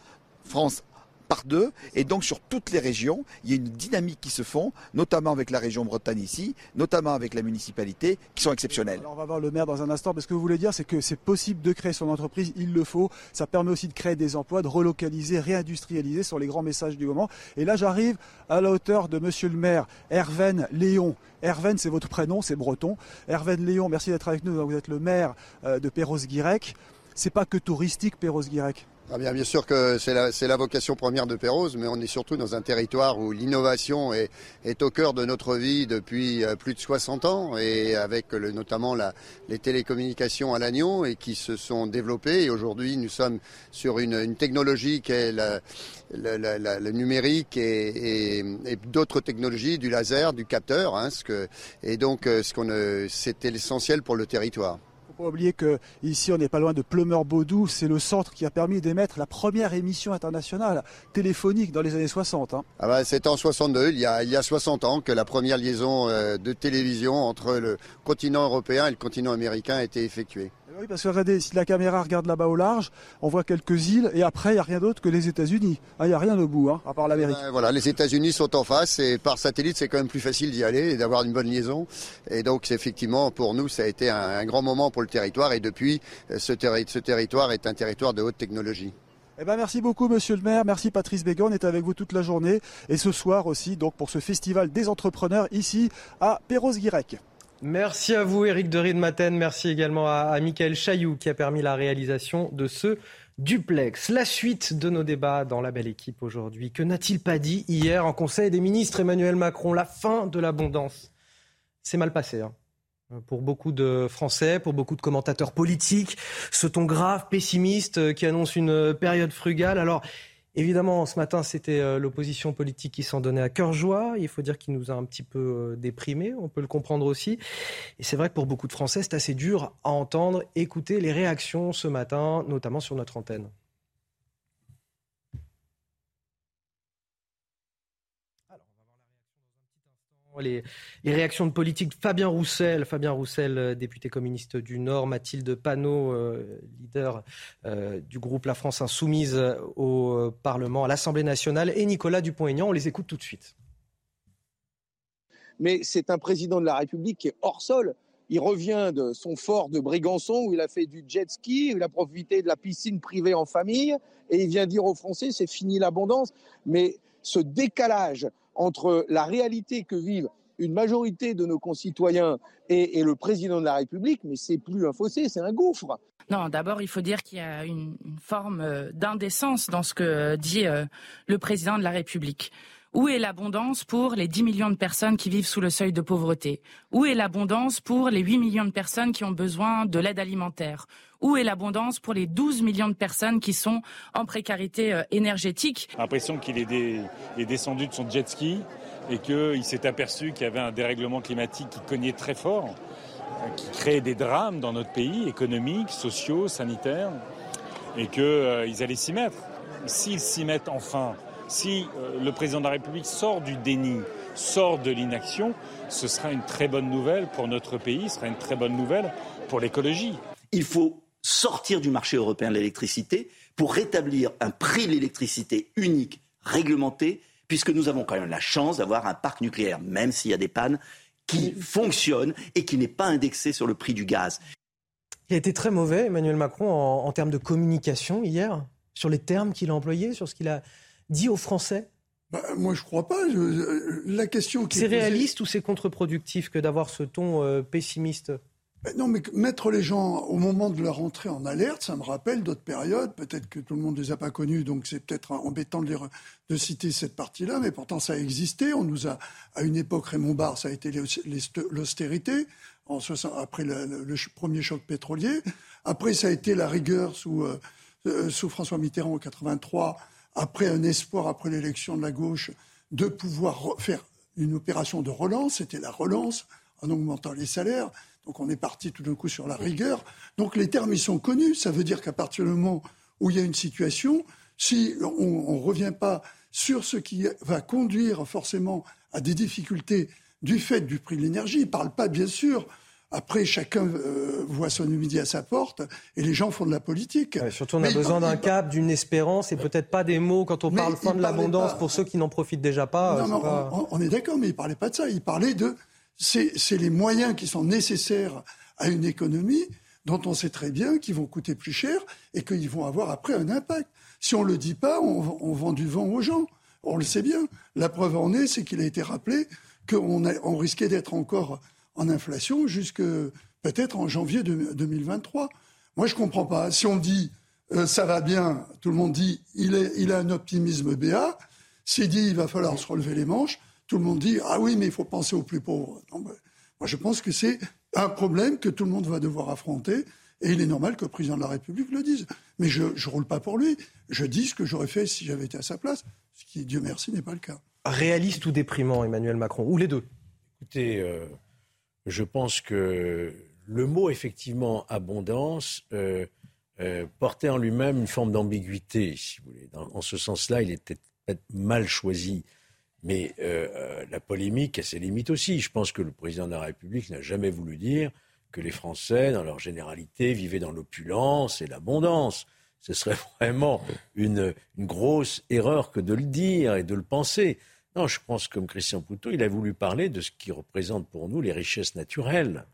France par deux. Et donc sur toutes les régions, il y a une dynamique qui se font, notamment avec la région Bretagne ici, notamment avec la municipalité, qui sont exceptionnelles. Alors on va voir le maire dans un instant, mais ce que vous voulez dire, c'est que c'est possible de créer son entreprise, il le faut. Ça permet aussi de créer des emplois, de relocaliser, réindustrialiser sur les grands messages du moment. Et là, j'arrive à la hauteur de monsieur le maire, Herven Léon. Herven, c'est votre prénom, c'est breton. Herven Léon, merci d'être avec nous. Vous êtes le maire euh, de Perros-Guirec. C'est pas que touristique, Perros-Guirec. Ah bien, sûr que c'est la, vocation première de Perros, mais on est surtout dans un territoire où l'innovation est, au cœur de notre vie depuis plus de 60 ans, et avec notamment les télécommunications à l'agneau, et qui se sont développées. Et aujourd'hui, nous sommes sur une, technologie qui est le numérique et, d'autres technologies, du laser, du capteur. Hein, et donc, ce qu'on, c'était l'essentiel pour le territoire faut pas oublier que ici on n'est pas loin de Plumeur-Baudou, c'est le centre qui a permis d'émettre la première émission internationale téléphonique dans les années 60. Hein. Ah bah, c'est en 62, il y, a, il y a 60 ans que la première liaison euh, de télévision entre le continent européen et le continent américain a été effectuée. Oui, parce que regardez, si la caméra regarde là-bas au large, on voit quelques îles et après, il n'y a rien d'autre que les États-Unis. Il n'y a rien au bout, hein, à part l'Amérique. Euh, voilà, les États-Unis sont en face et par satellite, c'est quand même plus facile d'y aller et d'avoir une bonne liaison. Et donc, effectivement, pour nous, ça a été un, un grand moment pour le territoire et depuis, ce, terri ce territoire est un territoire de haute technologie. Eh ben merci beaucoup Monsieur le maire, merci Patrice Bégon, on est avec vous toute la journée et ce soir aussi donc pour ce festival des entrepreneurs ici à Perros-Guirec. Merci à vous, Eric de Riedmaten. Merci également à, à Michael Chailloux qui a permis la réalisation de ce duplex. La suite de nos débats dans la belle équipe aujourd'hui. Que n'a-t-il pas dit hier en Conseil des ministres Emmanuel Macron? La fin de l'abondance. C'est mal passé. Hein pour beaucoup de Français, pour beaucoup de commentateurs politiques, ce ton grave, pessimiste, qui annonce une période frugale. Alors, Évidemment, ce matin, c'était l'opposition politique qui s'en donnait à cœur joie. Il faut dire qu'il nous a un petit peu déprimés, on peut le comprendre aussi. Et c'est vrai que pour beaucoup de Français, c'est assez dur à entendre, écouter les réactions ce matin, notamment sur notre antenne. Les, réactions de politique, Fabien Roussel, Fabien Roussel, euh, député communiste du Nord, Mathilde Panot, euh, leader euh, du groupe La France Insoumise au Parlement, à l'Assemblée nationale, et Nicolas Dupont-Aignan. On les écoute tout de suite. Mais c'est un président de la République qui est hors sol. Il revient de son fort de Brégançon où il a fait du jet ski, où il a profité de la piscine privée en famille, et il vient dire aux Français c'est fini l'abondance. Mais ce décalage entre la réalité que vivent une majorité de nos concitoyens et, le président de la République, mais c'est plus un fossé, c'est un gouffre. Non, d'abord, il faut dire qu'il y a une, forme euh, d'indécence dans ce que dit euh, le président de la République. Où est l'abondance pour les 10 millions de personnes qui vivent sous le seuil de pauvreté? Où est l'abondance pour les 8 millions de personnes qui ont besoin de l'aide alimentaire? Où est l'abondance pour les 12 millions de personnes qui sont en précarité euh, énergétique? L'impression qu'il est, descendu de son jet ski et qu'il s'est aperçu qu'il y avait un dérèglement climatique qui cognait très fort, euh, qui créait des drames dans notre pays, économiques, sociaux, sanitaires, et qu'ils euh, allaient s'y mettre. S'ils s'y mettent enfin, si euh, le président de la République sort du déni, sort de l'inaction, ce sera une très bonne nouvelle pour notre pays, ce sera une très bonne nouvelle pour l'écologie. Il faut sortir du marché européen de l'électricité pour rétablir un prix de l'électricité unique, réglementé, puisque nous avons quand même la chance d'avoir un parc nucléaire, même s'il y a des pannes, qui fonctionne et qui n'est pas indexé sur le prix du gaz. Il a été très mauvais, Emmanuel Macron, en, en termes de communication hier, sur les termes qu'il a employés, sur ce qu'il a dit aux Français bah, Moi, je ne crois pas. la question C'est réaliste ou c'est contre-productif que d'avoir ce ton euh, pessimiste? Non, mais mettre les gens au moment de leur entrée en alerte, ça me rappelle d'autres périodes. Peut-être que tout le monde ne les a pas connues, donc c'est peut-être embêtant de, citer cette partie-là, mais pourtant ça a existé. On nous a, à une époque, Raymond Barre, ça a été l'austérité, après le, premier choc pétrolier. Après, ça a été la rigueur sous, euh, euh, sous François Mitterrand en 83 après un espoir, après l'élection de la gauche, de pouvoir faire une opération de relance. C'était la relance en augmentant les salaires. Donc on est parti tout d'un coup sur la rigueur. Donc les termes, ils sont connus. Ça veut dire qu'à partir du moment où il y a une situation, si on ne revient pas sur ce qui va conduire forcément à des difficultés du fait du prix de l'énergie, il ne parle pas bien sûr après, chacun euh, voit son humidité à sa porte et les gens font de la politique. surtout, on a besoin d'un cap, d'une espérance et peut-être pas des mots quand on parle fin de l'abondance pour ceux qui n'en profitent déjà pas. Non, non, on, est d'accord, mais il parlait pas de ça. Il parlait de c'est les moyens qui sont nécessaires à une économie dont on sait très bien qu'ils vont coûter plus cher et qu'ils vont avoir après un impact. Si on le dit pas, on, vend du vent aux gens. On le sait bien. La preuve en est, c'est qu'il a été rappelé qu'on on risquait d'être encore en inflation jusque peut-être en janvier 2023. Moi, je ne comprends pas. Si on dit euh, ça va bien, tout le monde dit il a un optimisme béat. S'il dit il va falloir se relever les manches, tout le monde dit ah oui, mais il faut penser aux plus pauvres. Ben, moi, je pense que c'est un problème que tout le monde va devoir affronter. Et il est normal que le président de la République le dise. Mais je ne roule pas pour lui. Je dis ce que j'aurais fait si j'avais été à sa place, ce qui, Dieu merci, n'est pas le cas. Réaliste ou déprimant, Emmanuel Macron Ou les deux? Écoutez, euh, je pense que le mot effectivement abondance euh, euh, portait en lui-même une forme d'ambiguïté, si vous voulez. en ce sens-là, il était peut-être mal choisi. Mais euh, la polémique a ses limites aussi. Je pense que le président de la République n'a jamais voulu dire que les Français, dans leur généralité, vivaient dans l'opulence et l'abondance. Ce serait vraiment une, grosse erreur que de le dire et de le penser. Non, je pense comme Christian Poutot, il a voulu parler de ce qui représente pour nous les richesses naturelles,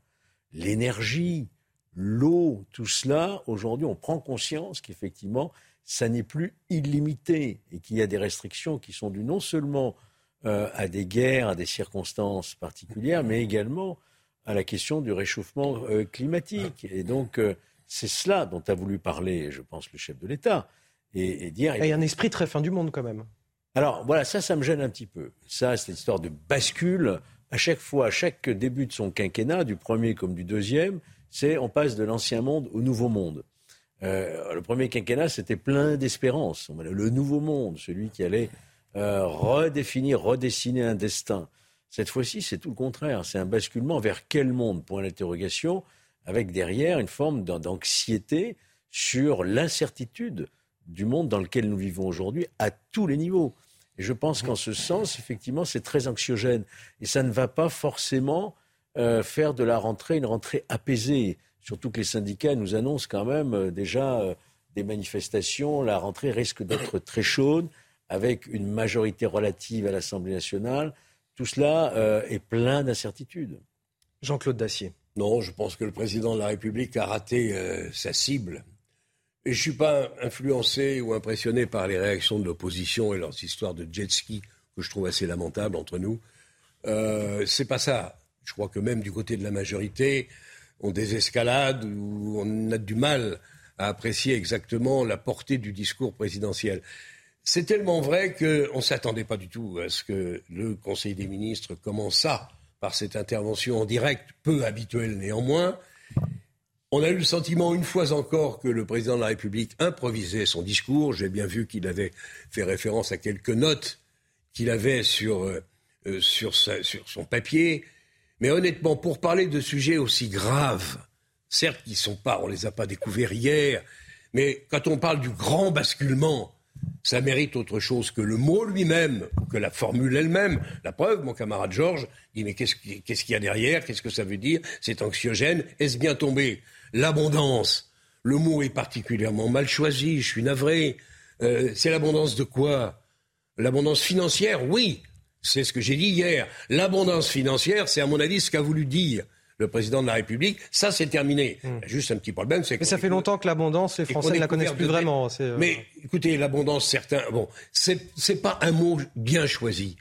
l'énergie, l'eau, tout cela. Aujourd'hui, on prend conscience qu'effectivement, ça n'est plus illimité et qu'il y a des restrictions qui sont dues non seulement euh, à des guerres, à des circonstances particulières, mais également à la question du réchauffement euh, climatique. Et donc, euh, c'est cela dont a voulu parler, je pense, le chef de l'État. Et, dire. il y a un esprit très fin du monde quand même. Alors voilà, ça, ça me gêne un petit peu. Ça, c'est l'histoire de bascule. À chaque fois, à chaque début de son quinquennat, du premier comme du deuxième, c'est on passe de l'ancien monde au nouveau monde. Euh, le premier quinquennat, c'était plein d'espérance. Le nouveau monde, celui qui allait euh, redéfinir, redessiner un destin. Cette fois-ci, c'est tout le contraire. C'est un basculement vers quel monde? Point d'interrogation, avec derrière une forme d'anxiété sur l'incertitude du monde dans lequel nous vivons aujourd'hui à tous les niveaux. Et je pense qu'en ce sens, effectivement, c'est très anxiogène. Et ça ne va pas forcément euh, faire de la rentrée une rentrée apaisée. Surtout que les syndicats nous annoncent quand même euh, déjà euh, des manifestations. La rentrée risque d'être très chaude, avec une majorité relative à l'Assemblée nationale. Tout cela est plein d'incertitudes. Jean-Claude Dacier. Non, je pense que le président de la République a raté sa cible. Et je ne suis pas influencé ou impressionné par les réactions de l'opposition et leurs histoires de jet ski que je trouve assez lamentables entre nous. Euh, c'est pas ça. Je crois que même du côté de la majorité, on désescalade ou on a du mal à apprécier exactement la portée du discours présidentiel. C'est tellement vrai qu'on ne s'attendait pas du tout à ce que le Conseil des ministres commençât par cette intervention en direct, peu habituelle néanmoins, on a eu le sentiment une fois encore que le président de la République improvisait son discours. J'ai bien vu qu'il avait fait référence à quelques notes qu'il avait sur, euh, euh, son papier. Mais honnêtement, pour parler de sujets aussi graves, certes, ils sont pas, on les a pas découverts hier, mais quand on parle du grand basculement, ça mérite autre chose que le mot lui-même, que la formule elle-même. La preuve, mon camarade Georges dit mais qu'est-ce qu'il y a derrière? Qu'est-ce que ça veut dire? C'est anxiogène. Est-ce bien tombé? L'abondance, le mot est particulièrement mal choisi, je suis navré. Euh, c'est l'abondance de quoi? L'abondance financière, oui, c'est ce que j'ai dit hier. L'abondance financière, c'est à mon avis ce qu'a voulu dire le président de la République. Ça, c'est terminé. Hmm. Juste un petit problème, c'est Mais ça fait longtemps que l'abondance, les Français ne la connaissent plus vraiment. Euh, Mais écoutez, l'abondance, certains, bon, c'est pas un mot bien choisi.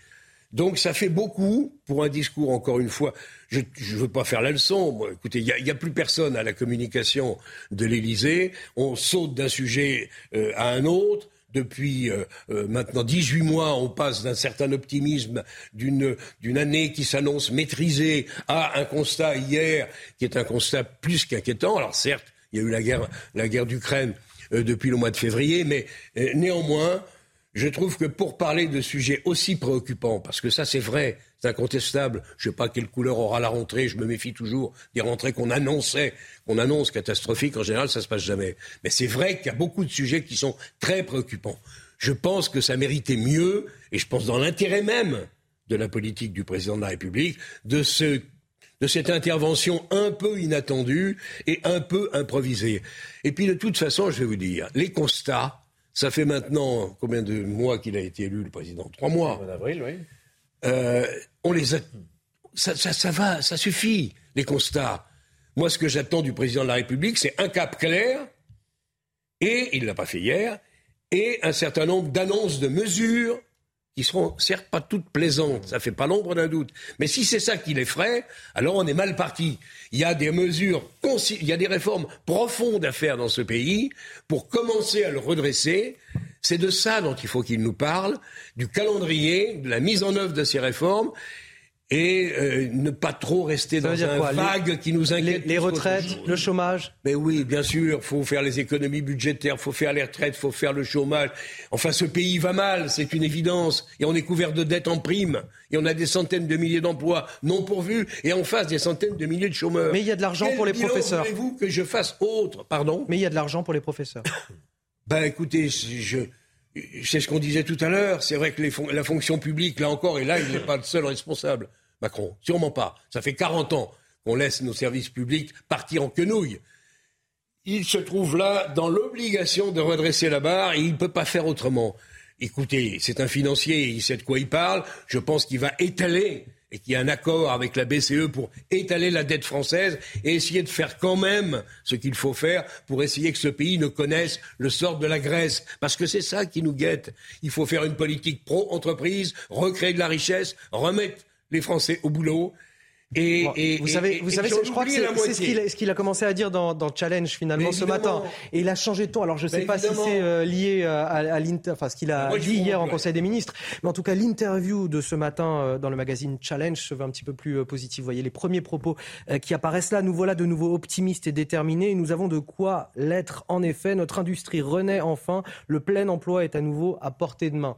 Donc ça fait beaucoup pour un discours, encore une fois. Je ne veux pas faire la leçon. écoutez, il n'y a, plus personne à la communication de l'Élysée. On saute d'un sujet euh, à un autre. Depuis euh, euh, maintenant 18 mois, on passe d'un certain optimisme d'une année qui s'annonce maîtrisée à un constat hier qui est un constat plus qu'inquiétant. Alors certes, il y a eu la guerre, la guerre d'Ukraine depuis le mois de février, mais néanmoins, je trouve que pour parler de sujets aussi préoccupants, parce que ça c'est vrai, c'est incontestable, je ne sais pas quelle couleur aura la rentrée, je me méfie toujours des rentrées qu'on annonçait, qu'on annonce catastrophiques, en général ça ne se passe jamais. Mais c'est vrai qu'il y a beaucoup de sujets qui sont très préoccupants. Je pense que ça méritait mieux, et je pense dans l'intérêt même de la politique du président de la République, de de cette intervention un peu inattendue et un peu improvisée. Et puis de toute façon, je vais vous dire, les constats, ça fait maintenant combien de mois qu'il a été élu, le président? Trois mois. En avril, oui. Euh, on les a... ça, ça, va, ça suffit, les constats. Moi, ce que j'attends du président de la République, c'est un cap clair, et il ne l'a pas fait hier, et un certain nombre d'annonces de mesures qui seront certes pas toutes plaisantes, ça fait pas l'ombre d'un doute. Mais si c'est ça qui les ferait, alors on est mal parti. Il y a des mesures, il y a des réformes profondes à faire dans ce pays pour commencer à le redresser. C'est de ça dont il faut qu'il nous parle, du calendrier, de la mise en œuvre de ces réformes et euh, ne pas trop rester dans un vague qui nous inquiète. Les, retraites, le chômage Mais oui, bien sûr, il faut faire les économies budgétaires, il faut faire les retraites, il faut faire le chômage. Enfin, ce pays va mal, c'est une évidence. Et on est couvert de dettes en prime. Et on a des centaines de milliers d'emplois non pourvus. Et en face, des centaines de milliers de chômeurs. Mais il y a de l'argent pour les professeurs. voulez-vous que je fasse autre Pardon? Mais il y a de l'argent pour les professeurs. ben écoutez, je... C'est ce qu'on disait tout à l'heure. C'est vrai que la fonction publique, là encore, et là, il n'est pas le seul responsable. Macron. Sûrement pas. Ça fait 40 ans qu'on laisse nos services publics partir en quenouille. Il se trouve là dans l'obligation de redresser la barre et il ne peut pas faire autrement. Écoutez, c'est un financier, il sait de quoi il parle. Je pense qu'il va étaler et qu'il y a un accord avec la BCE pour étaler la dette française et essayer de faire quand même ce qu'il faut faire pour essayer que ce pays ne connaisse le sort de la Grèce. Parce que c'est ça qui nous guette. Il faut faire une politique pro-entreprise, recréer de la richesse, remettre les Français au boulot. Et, vous savez, vous savez je crois que c'est ce qu'il a commencé à dire dans, dans Challenge finalement ce matin. Et il a changé de ton. Alors je ne sais pas si c'est euh, lié euh, à, à enfin ce qu'il a dit hier en Conseil des ministres, mais en tout cas l'interview de ce matin euh, dans le magazine Challenge se veut un petit peu plus positif. Vous voyez les premiers propos qui apparaissent là. Nous voilà de nouveau optimistes et déterminés. Nous avons de quoi l'être. En effet, notre industrie renaît enfin. Le plein emploi est à nouveau à portée de main.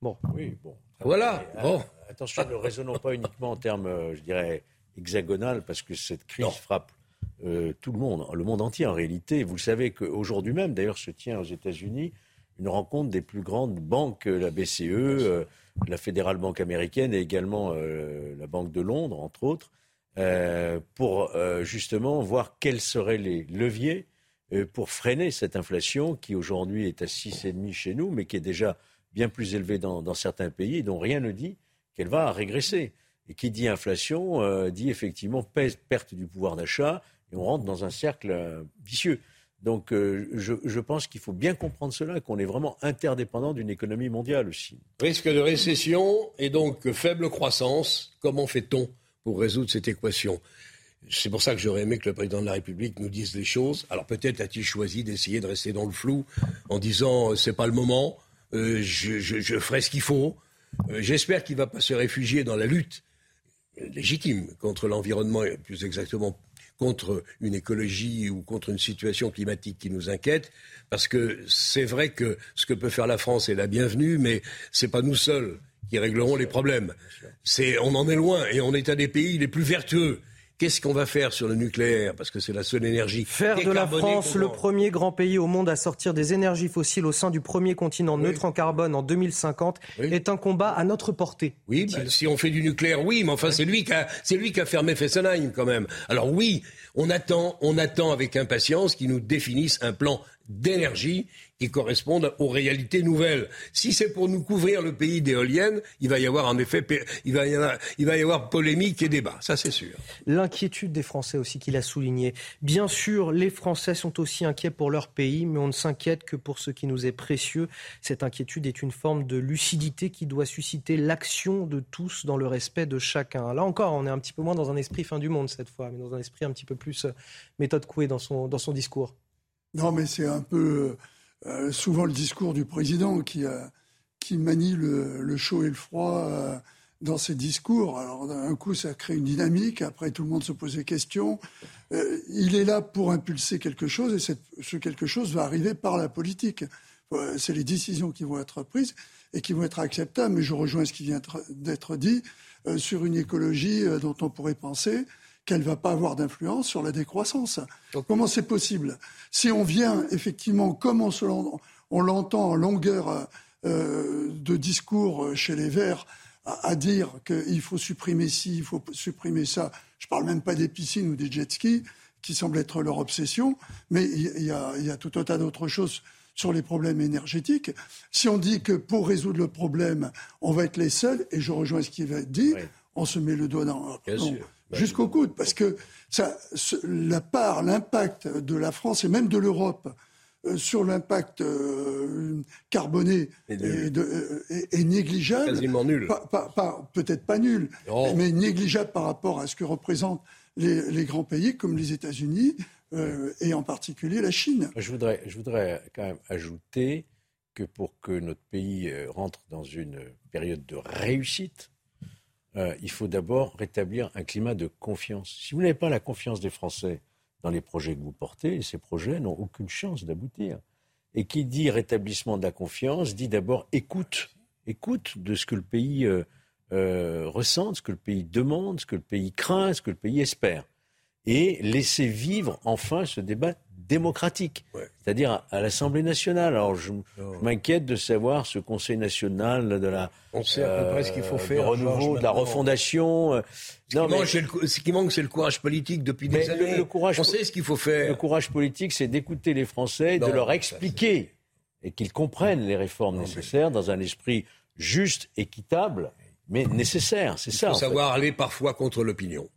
Bon. Oui, bon. Voilà. Bon. Attention, ne raisonnons pas uniquement en termes, euh, je dirais, hexagonal, parce que cette crise frappe euh, tout le monde, le monde entier en réalité. Vous savez qu'aujourd'hui même, d'ailleurs, se tient aux États-Unis une rencontre des plus grandes banques, la BCE, la Fédérale Banque américaine et également la Banque de Londres, entre autres, pour justement voir quels seraient les leviers pour freiner cette inflation qui aujourd'hui est à 6,5 chez nous, mais qui est déjà bien plus élevée dans, certains pays et dont rien ne dit qu'elle va régresser. Et qui dit inflation euh, dit effectivement perte du pouvoir d'achat et on rentre dans un cercle euh, vicieux. Donc euh, je, pense qu'il faut bien comprendre cela, qu'on est vraiment interdépendant d'une économie mondiale aussi. Risque de récession et donc faible croissance. Comment fait-on pour résoudre cette équation? C'est pour ça que j'aurais aimé que le président de la République nous dise les choses. Alors peut-être a-t-il choisi d'essayer de rester dans le flou en disant c'est pas le moment, je, ferai ce qu'il faut. J'espère qu'il ne va pas se réfugier dans la lutte légitime contre l'environnement, plus exactement contre une écologie ou contre une situation climatique qui nous inquiète, parce que c'est vrai que ce que peut faire la France est la bienvenue, mais ce n'est pas nous seuls qui réglerons les problèmes. on en est loin et on est un des pays les plus vertueux Qu'est-ce qu'on va faire sur le nucléaire? Parce que c'est la seule énergie. Faire de la France le premier grand pays au monde à sortir des énergies fossiles au sein du premier continent neutre en carbone en 2050 est un combat à notre portée. Oui, bah, si on fait du nucléaire, oui, mais enfin c'est lui qui a, c'est lui qui a fermé Fessenheim quand même. Alors oui, on attend, on attend avec impatience qu'il nous définisse un plan d'énergie qui correspondent aux réalités nouvelles. Si c'est pour nous couvrir le pays d'éoliennes, il va y avoir en effet, il va y avoir, il va y avoir polémique et débat, ça c'est sûr. L'inquiétude des Français aussi qu'il a souligné. Bien sûr, les Français sont aussi inquiets pour leur pays, mais on ne s'inquiète que pour ce qui nous est précieux. Cette inquiétude est une forme de lucidité qui doit susciter l'action de tous dans le respect de chacun. Là encore, on est un petit peu moins dans un esprit fin du monde cette fois, mais dans un esprit un petit peu plus euh, méthode Coué dans son, dans son discours. Non, mais c'est un peu euh, souvent le discours du président qui, qui manie le, chaud et le froid euh, dans ses discours. Alors d'un coup, ça crée une dynamique, après tout le monde se pose des questions. Euh, il est là pour impulser quelque chose, et ce quelque chose va arriver par la politique. C'est les décisions qui vont être prises et qui vont être acceptables. Mais je rejoins ce qui vient d'être dit sur une écologie dont on pourrait penser qu'elle ne va pas avoir d'influence sur la décroissance. Comment c'est possible? Si on vient effectivement, comme on, l'entend en longueur euh, de discours chez les Verts, à, dire qu'il faut supprimer ci, il faut supprimer ça, je ne parle même pas des piscines ou des jet skis, qui semblent être leur obsession, mais il y, a, tout un tas d'autres choses sur les problèmes énergétiques. Si on dit que pour résoudre le problème, on va être les seuls, et je rejoins ce qui va être dit, on se met le doigt dans... Non, bah, jusqu'au coude, parce que ça, la part, l'impact de la France et même de l'Europe euh, sur l'impact euh, carboné euh, est, négligeable. Quasiment nul. Peut-être pas nul, mais négligeable par rapport à ce que représentent les, grands pays comme les États-Unis et en particulier la Chine. Je voudrais, je voudrais quand même ajouter que pour que notre pays rentre dans une période de réussite, euh, il faut d'abord rétablir un climat de confiance. Si vous n'avez pas la confiance des Français dans les projets que vous portez, ces projets n'ont aucune chance d'aboutir. Et qui dit rétablissement de la confiance dit d'abord écoute, écoute de ce que le pays euh, euh, ressent, ce que le pays demande, ce que le pays craint, ce que le pays espère. Et laisser vivre enfin ce débat démocratique, c'est-à-dire à, l'Assemblée nationale. Alors je, m'inquiète de savoir ce Conseil national de la on sait à peu près ce qu'il faut euh, faire, renouveau, de la refondation. Euh, ce, non, qui manque, le, ce qui manque, c'est le courage politique depuis des années. Le, courage, on sait ce qu'il faut faire. Le courage politique, c'est d'écouter les Français, de leur expliquer et qu'ils comprennent les réformes nécessaires dans un esprit juste, équitable, mais nécessaire. C'est ça. Il faut savoir aller parfois contre l'opinion.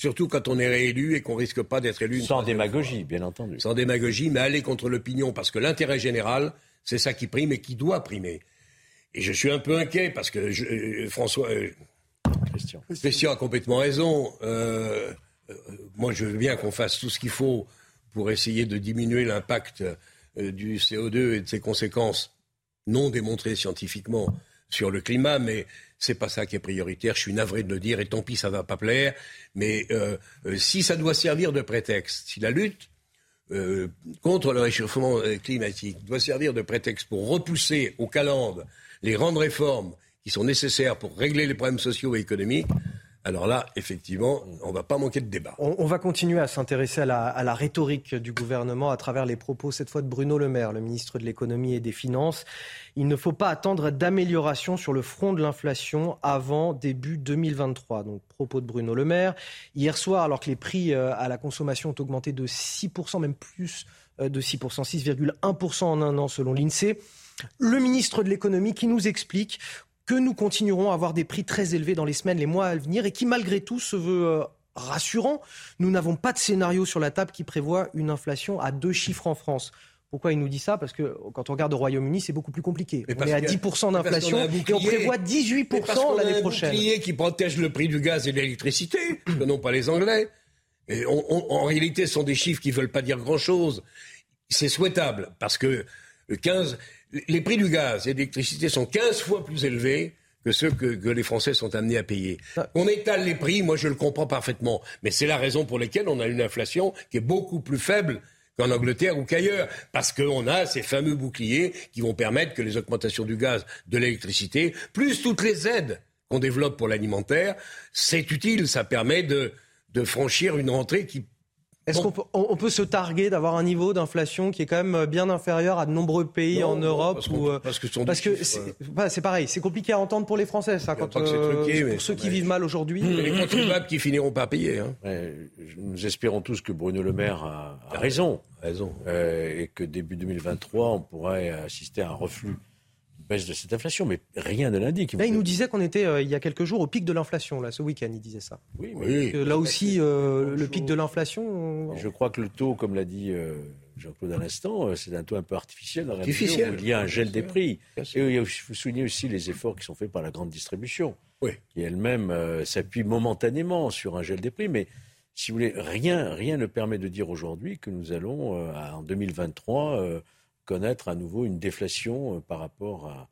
Surtout quand on est réélu et qu'on risque pas d'être élu. Sans démagogie, bien entendu. Sans démagogie, mais aller contre l'opinion parce que l'intérêt général, c'est ça qui prime et qui doit primer. Et je suis un peu inquiet parce que euh, François. Euh, Christian. a complètement raison. Euh, moi, je veux bien qu'on fasse tout ce qu'il faut pour essayer de diminuer l'impact du CO2 et de ses conséquences non démontrées scientifiquement sur le climat, mais c'est pas ça qui est prioritaire. Je suis navré de le dire, et tant pis, ça va pas plaire. Mais euh, euh, si ça doit servir de prétexte, si la lutte euh, contre le réchauffement climatique doit servir de prétexte pour repousser aux calendes les grandes réformes qui sont nécessaires pour régler les problèmes sociaux et économiques, alors là, effectivement, on ne va pas manquer de débat. On, va continuer à s'intéresser à la, rhétorique du gouvernement à travers les propos, cette fois de Bruno Le Maire, le ministre de l'économie et des finances. Il ne faut pas attendre d'amélioration sur le front de l'inflation avant début 2023. Donc, propos de Bruno Le Maire. Hier soir, alors que les prix euh, à la consommation ont augmenté de 6%, même plus euh, de 6%, 6,1% en un an selon l'INSEE, le ministre de l'économie qui nous explique que nous continuerons à avoir des prix très élevés dans les semaines, les mois à venir, et qui malgré tout se veut euh, rassurant. Nous n'avons pas de scénario sur la table qui prévoit une inflation à deux chiffres en France. Pourquoi il nous dit ça? Parce que quand on regarde au Royaume-Uni, c'est beaucoup plus compliqué. on est à 10% d'inflation et on prévoit 18% l'année prochaine. Un bouclier qui protège le prix du gaz et de l'électricité, que non pas les Anglais. Et en réalité, ce sont des chiffres qui ne veulent pas dire grand-chose. C'est souhaitable parce que le 15, les prix du gaz et de l'électricité sont 15 fois plus élevés que ceux que, les Français sont amenés à payer. Ah. On étale les prix, moi je le comprends parfaitement, mais c'est la raison pour laquelle on a une inflation qui est beaucoup plus faible qu'en Angleterre ou qu'ailleurs, parce qu'on a ces fameux boucliers qui vont permettre que les augmentations du gaz, de l'électricité, plus toutes les aides qu'on développe pour l'alimentaire, c'est utile, ça permet de, de franchir une rentrée qui est-ce qu'on peut, on peut se targuer d'avoir un niveau d'inflation qui est quand même bien inférieur à de nombreux pays en Europe Parce, que, parce que c'est pareil, c'est compliqué à entendre pour les Français, ça, quand, euh, pour ceux qui vivent mal aujourd'hui. Les contribuables qui finiront par payer. Hein. nous espérons tous que Bruno Le Maire a, raison, raison. Euh, et que début 2023, on pourrait assister à un reflux baisse de cette inflation, mais rien ne l'indique. Là, il nous disait qu'on était, euh, il y a quelques jours, au pic de l'inflation, là, ce week-end, il disait ça. Oui, oui. là aussi, euh, le pic de l'inflation... Je crois que le taux, comme l'a dit euh, Jean-Claude à l'instant, c'est un taux un peu artificiel. artificiel. il y a un gel des prix. Et il faut souligner aussi les efforts qui sont faits par la grande distribution, oui. qui elle-même s'appuie momentanément sur un gel des prix, mais si vous voulez, rien, rien ne permet de dire aujourd'hui que nous allons, en 2023 connaître à nouveau une déflation euh, par rapport à,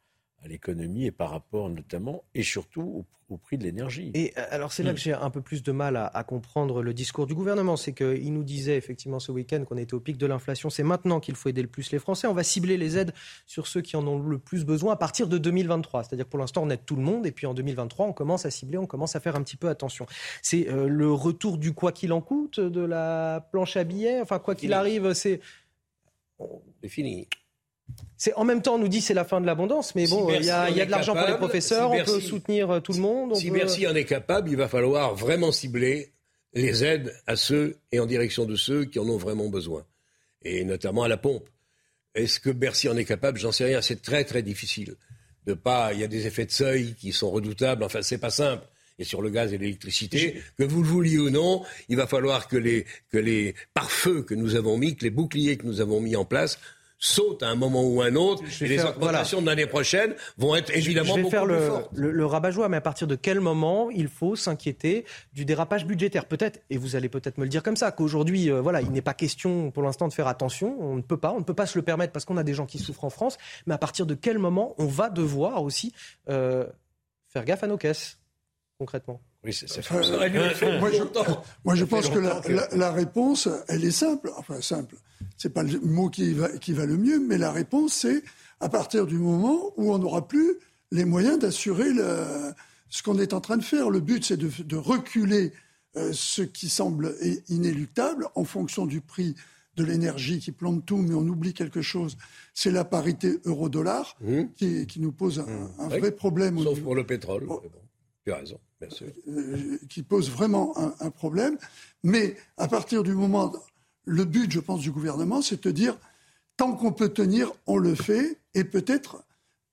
l'économie et par rapport notamment et surtout au, prix de l'énergie. Et euh, alors c'est là que j'ai un peu plus de mal à, comprendre le discours du gouvernement, c'est qu'il nous disait effectivement ce week-end qu'on était au pic de l'inflation, c'est maintenant qu'il faut aider le plus les Français, on va cibler les aides sur ceux qui en ont le plus besoin à partir de 2023, c'est-à-dire pour l'instant on aide tout le monde. Et puis en 2023 on commence à cibler, on commence à faire un petit peu attention. C'est euh, le retour du quoi qu'il en coûte, de la planche à billets, enfin quoi qu'il arrive, c'est c'est fini. C'est en même temps, on nous dit c'est la fin de l'abondance, mais bon, il y a, de l'argent pour les professeurs, on peut soutenir euh, tout le monde. si Bercy en est capable, il va falloir vraiment cibler les aides à ceux et en direction de ceux qui en ont vraiment besoin, et notamment à la pompe. Est-ce que Bercy en est capable? J'en sais rien. C'est très très difficile. De pas, il y a des effets de seuil qui sont redoutables. Enfin, c'est pas simple et sur le gaz et l'électricité, que vous le vouliez ou non, il va falloir que les, que les pare-feux que nous avons mis, que les boucliers que nous avons mis en place sautent à un moment ou un autre. Et les augmentations de l'année prochaine vont être évidemment je vais faire le, fortes. Le, le rabat-joie, mais à partir de quel moment il faut s'inquiéter du dérapage budgétaire? Peut-être, et vous allez peut-être me le dire comme ça, qu'aujourd'hui, euh, voilà, il n'est pas question pour l'instant de faire attention. On ne peut pas, on ne peut pas se le permettre parce qu'on a des gens qui souffrent en France. Mais à partir de quel moment on va devoir aussi euh, faire gaffe à nos caisses, concrètement oui, c'est ça. moi, je, pense que la, réponse, elle est simple. Enfin, simple. C'est pas le mot qui va, qui va le mieux, mais la réponse, c'est à partir du moment où on n'aura plus les moyens d'assurer ce qu'on est en train de faire. Le but, c'est de, reculer euh, ce qui semble inéluctable en fonction du prix de l'énergie qui plombe tout, mais on oublie quelque chose, c'est la parité euro-dollar mmh. qui, nous pose un, mmh. vrai problème. Sauf pour le pétrole. Oh. Tu as raison. Euh, qui pose vraiment un, problème. Mais à partir du moment, le but, je pense, du gouvernement, c'est de dire, tant qu'on peut tenir, on le fait, et peut-être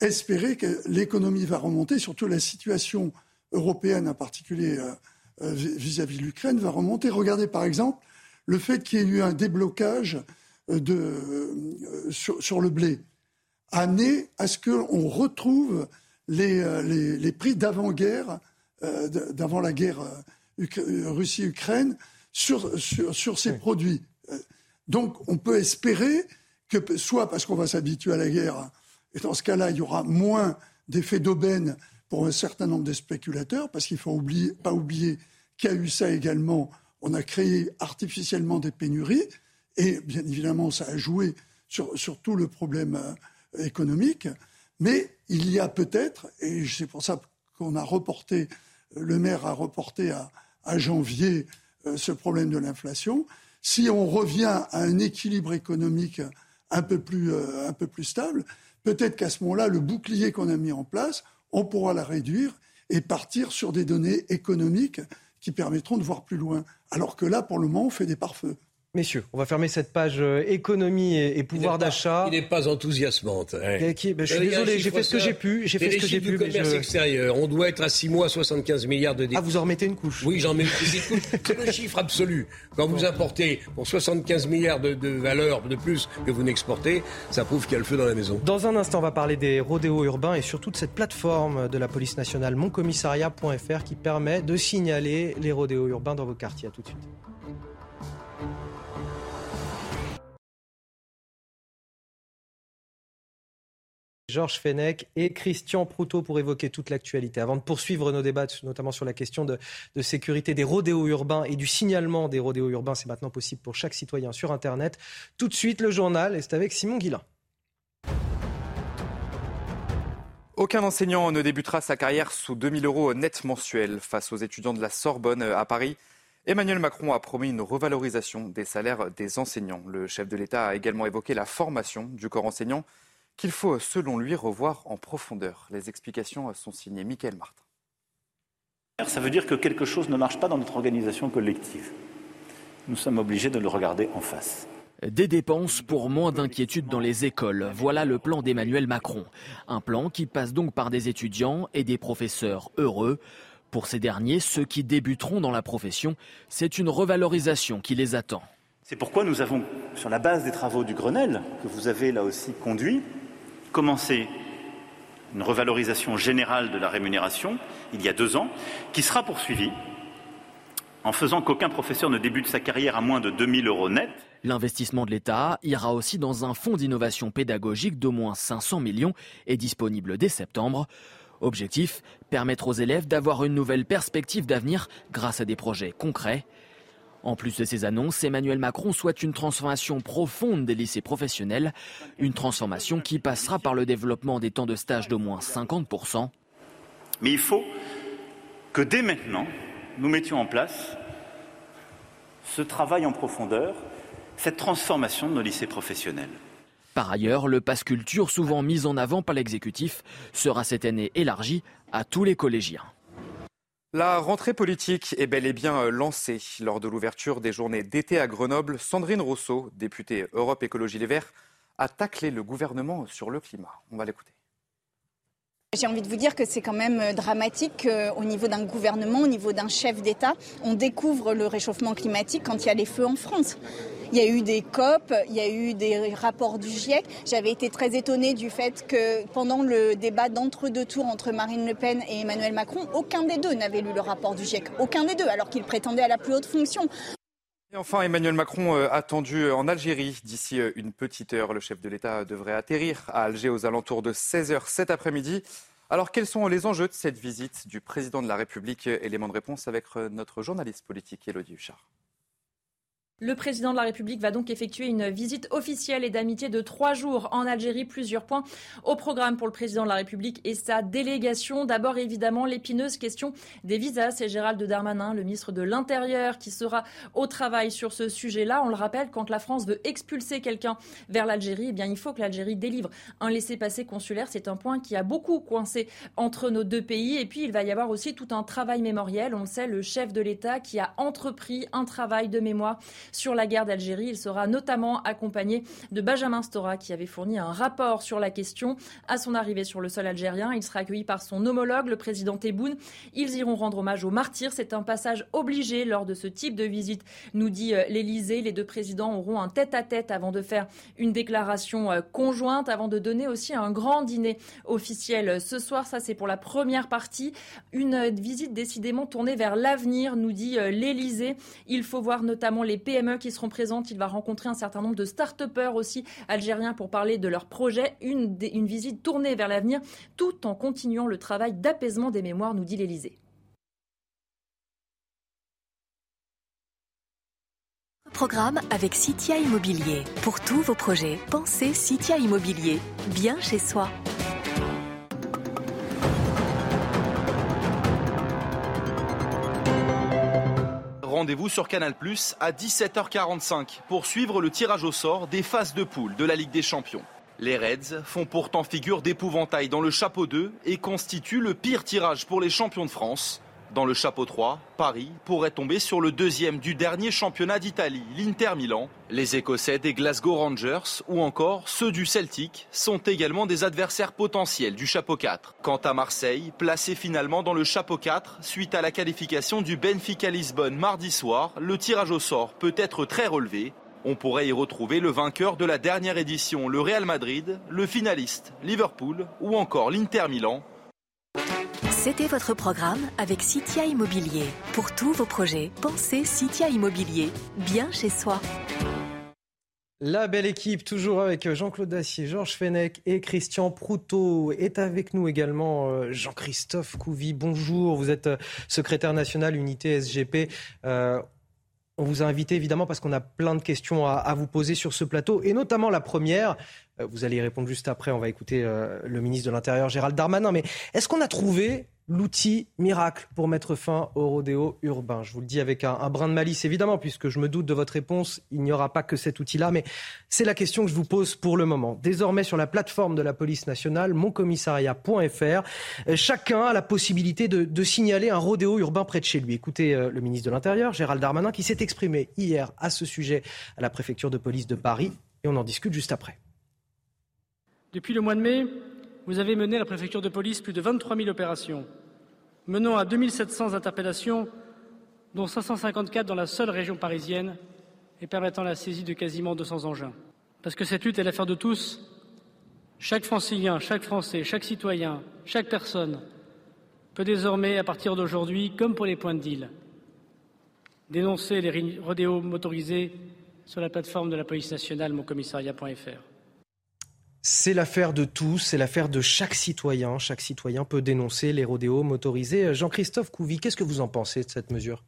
espérer que l'économie va remonter, surtout la situation européenne, en particulier euh, euh, vis-à-vis de l'Ukraine, va remonter. Regardez par exemple le fait qu'il y ait eu un déblocage sur, le blé, amené à ce qu'on retrouve les, prix d'avant-guerre d'avant la guerre euh, euh, Russie-Ukraine sur, sur, ces produits. Donc on peut espérer que, soit parce qu'on va s'habituer à la guerre, et dans ce cas-là, il y aura moins d'effets d'aubaine pour un certain nombre de spéculateurs, parce qu'il ne faut oublier, pas oublier qu'il y a eu ça également. On a créé artificiellement des pénuries, et bien évidemment, ça a joué sur, sur tout le problème économique. Mais il y a peut-être, et c'est pour ça qu'on a reporté le maire a reporté à, janvier ce problème de l'inflation. Si on revient à un équilibre économique un peu plus, un peu plus stable, peut-être qu'à ce moment-là, le bouclier qu'on a mis en place, on pourra la réduire et partir sur des données économiques qui permettront de voir plus loin. Alors que là, pour le moment, on fait des pare-feux. Messieurs, on va fermer cette page euh, économie et, pouvoir d'achat. Il n'est pas enthousiasmante. Ben, je suis désolé, j'ai fait ce que j'ai pu. J'ai fait ce que j'ai pu. commerce extérieur, on doit être à 6 mois 75 milliards de déficit. Ah, vous en remettez une couche Oui, j'en mets une couche. C'est le chiffre absolu. Quand vous importez pour 75 milliards de, de valeur de plus que vous n'exportez, ça prouve qu'il y a le feu dans la maison. Dans un instant, on va parler des rodéos urbains et surtout de cette plateforme de la police nationale, moncommissariat.fr, qui permet de signaler les rodéos urbains dans vos quartiers. À tout de suite. Georges Fenech et Christian Proutot pour évoquer toute l'actualité. Avant de poursuivre nos débats, notamment sur la question de, sécurité des rodéos urbains et du signalement des rodéos urbains, c'est maintenant possible pour chaque citoyen sur Internet. Tout de suite, le journal, et c'est avec Simon Guillain. Aucun enseignant ne débutera sa carrière sous 2000 euros net mensuels face aux étudiants de la Sorbonne à Paris. Emmanuel Macron a promis une revalorisation des salaires des enseignants. Le chef de l'État a également évoqué la formation du corps enseignant qu'il faut, selon lui, revoir en profondeur. Les explications sont signées Michael Martin. Ça veut dire que quelque chose ne marche pas dans notre organisation collective. Nous sommes obligés de le regarder en face. Des dépenses pour moins d'inquiétude dans les écoles. Voilà le plan d'Emmanuel Macron. Un plan qui passe donc par des étudiants et des professeurs heureux. Pour ces derniers, ceux qui débuteront dans la profession, c'est une revalorisation qui les attend. C'est pourquoi nous avons, sur la base des travaux du Grenelle, que vous avez là aussi conduit, commencé une revalorisation générale de la rémunération il y a deux ans, qui sera poursuivie en faisant qu'aucun professeur ne débute sa carrière à moins de 2000 euros net. L'investissement de l'État ira aussi dans un fonds d'innovation pédagogique d'au moins 500 millions et disponible dès septembre. Objectif, permettre aux élèves d'avoir une nouvelle perspective d'avenir grâce à des projets concrets. En plus de ces annonces, Emmanuel Macron souhaite une transformation profonde des lycées professionnels, une transformation qui passera par le développement des temps de stage d'au moins 50%. Mais il faut que dès maintenant, nous mettions en place ce travail en profondeur, cette transformation de nos lycées professionnels. Par ailleurs, le pass culture, souvent mis en avant par l'exécutif, sera cette année élargi à tous les collégiens. La rentrée politique est bel et bien euh, lancée. Lors de l'ouverture des journées d'été à Grenoble, Sandrine Rousseau, députée Europe Écologie Les Verts, a taclé le gouvernement sur le climat. On va l'écouter. J'ai envie de vous dire que c'est quand même euh, dramatique au niveau d'un gouvernement, au niveau d'un chef d'État, on découvre le réchauffement climatique quand il y a les feux en France. Il y a eu des COP, il y a eu des rapports du GIEC. J'avais été très étonnée du fait que pendant le débat d'entre-deux tours entre Marine Le Pen et Emmanuel Macron, aucun des deux n'avait lu le rapport du GIEC. Aucun des deux, alors qu'il prétendait à la plus haute fonction. Et enfin, Emmanuel Macron euh, attendu en Algérie d'ici euh, une petite heure. Le chef de l'État devrait atterrir à Alger aux alentours de 16h cet après-midi. Alors, quels sont les enjeux de cette visite du président de la République? Élément de réponse avec euh, notre journaliste politique, Elodie Huchard. Le président de la République va donc effectuer une visite officielle et d'amitié de trois jours en Algérie. Plusieurs points au programme pour le président de la République et sa délégation. D'abord, évidemment, l'épineuse question des visas. C'est Gérald Darmanin, le ministre de l'Intérieur, qui sera au travail sur ce sujet-là. On le rappelle, quand la France veut expulser quelqu'un vers l'Algérie, eh bien, il faut que l'Algérie délivre un laissez-passer consulaire. C'est un point qui a beaucoup coincé entre nos deux pays. Et puis, il va y avoir aussi tout un travail mémoriel. On le sait, le chef de l'État qui a entrepris un travail de mémoire sur la guerre d'Algérie. Il sera notamment accompagné de Benjamin Stora qui avait fourni un rapport sur la question à son arrivée sur le sol algérien. Il sera accueilli par son homologue, le président Tebboune. Ils iront rendre hommage aux martyrs. C'est un passage obligé lors de ce type de visite, nous dit euh, l'Élysée. Les deux présidents auront un tête-à-tête avant de faire une déclaration euh, conjointe, avant de donner aussi un grand dîner officiel ce soir. Ça, c'est pour la première partie. Une visite décidément tournée vers l'avenir, nous dit euh, l'Élysée. Il faut voir notamment les pays Qui seront présentes. Il va rencontrer un certain nombre de start-upers aussi algériens pour parler de leurs projets. Une, une visite tournée vers l'avenir tout en continuant le travail d'apaisement des mémoires, nous dit l'Elysée. Programme avec Citia Immobilier. Pour tous vos projets, pensez Citia Immobilier. Bien chez soi. Rendez-vous sur Canal Plus à 17h45 pour suivre le tirage au sort des phases de poule de la Ligue des Champions. Les Reds font pourtant figure d'épouvantail dans le chapeau 2 et constituent le pire tirage pour les champions de France. Dans le chapeau 3, Paris pourrait tomber sur le deuxième du dernier championnat d'Italie, l'Inter Milan. Les Écossais des Glasgow Rangers ou encore ceux du Celtic sont également des adversaires potentiels du chapeau 4. Quant à Marseille, placé finalement dans le chapeau 4 suite à la qualification du Benfica Lisbonne mardi soir, le tirage au sort peut être très relevé. On pourrait y retrouver le vainqueur de la dernière édition, le Real Madrid, le finaliste, Liverpool ou encore l'Inter Milan. C'était votre programme avec Citia Immobilier. Pour tous vos projets, pensez Citia Immobilier, bien chez soi. La belle équipe, toujours avec Jean-Claude Dacier, Georges Fenech et Christian Proutot. Est avec nous également euh, Jean-Christophe Couvi. Bonjour, vous êtes euh, secrétaire national unité SGP. Euh, on vous a invité évidemment parce qu'on a plein de questions à, vous poser sur ce plateau, et notamment la première. Vous allez y répondre juste après. On va écouter le ministre de l'Intérieur, Gérald Darmanin. Mais est-ce qu'on a trouvé l'outil miracle pour mettre fin au rodéo urbain. Je vous le dis avec un, brin de malice, évidemment, puisque je me doute de votre réponse. Il n'y aura pas que cet outil-là, mais c'est la question que je vous pose pour le moment. Désormais, sur la plateforme de la police nationale, moncommissariat.fr, chacun a la possibilité de, signaler un rodéo urbain près de chez lui. Écoutez euh, le ministre de l'Intérieur, Gérald Darmanin, qui s'est exprimé hier à ce sujet à la préfecture de police de Paris, et on en discute juste après. Depuis le mois de mai, vous avez mené à la préfecture de police plus de 23 000 opérations, menant à 2 700 interpellations, dont 554 dans la seule région parisienne, et permettant la saisie de quasiment 200 engins. Parce que cette lutte est l'affaire de tous, chaque francilien, chaque Français, chaque citoyen, chaque personne peut désormais, à partir d'aujourd'hui, comme pour les points de deal, dénoncer les rodéos motorisés sur la plateforme de la police nationale moncommissariat.fr. C'est l'affaire de tous, c'est l'affaire de chaque citoyen. Chaque citoyen peut dénoncer les rodéos motorisés. Jean-Christophe Couvi, qu'est-ce que vous en pensez de cette mesure?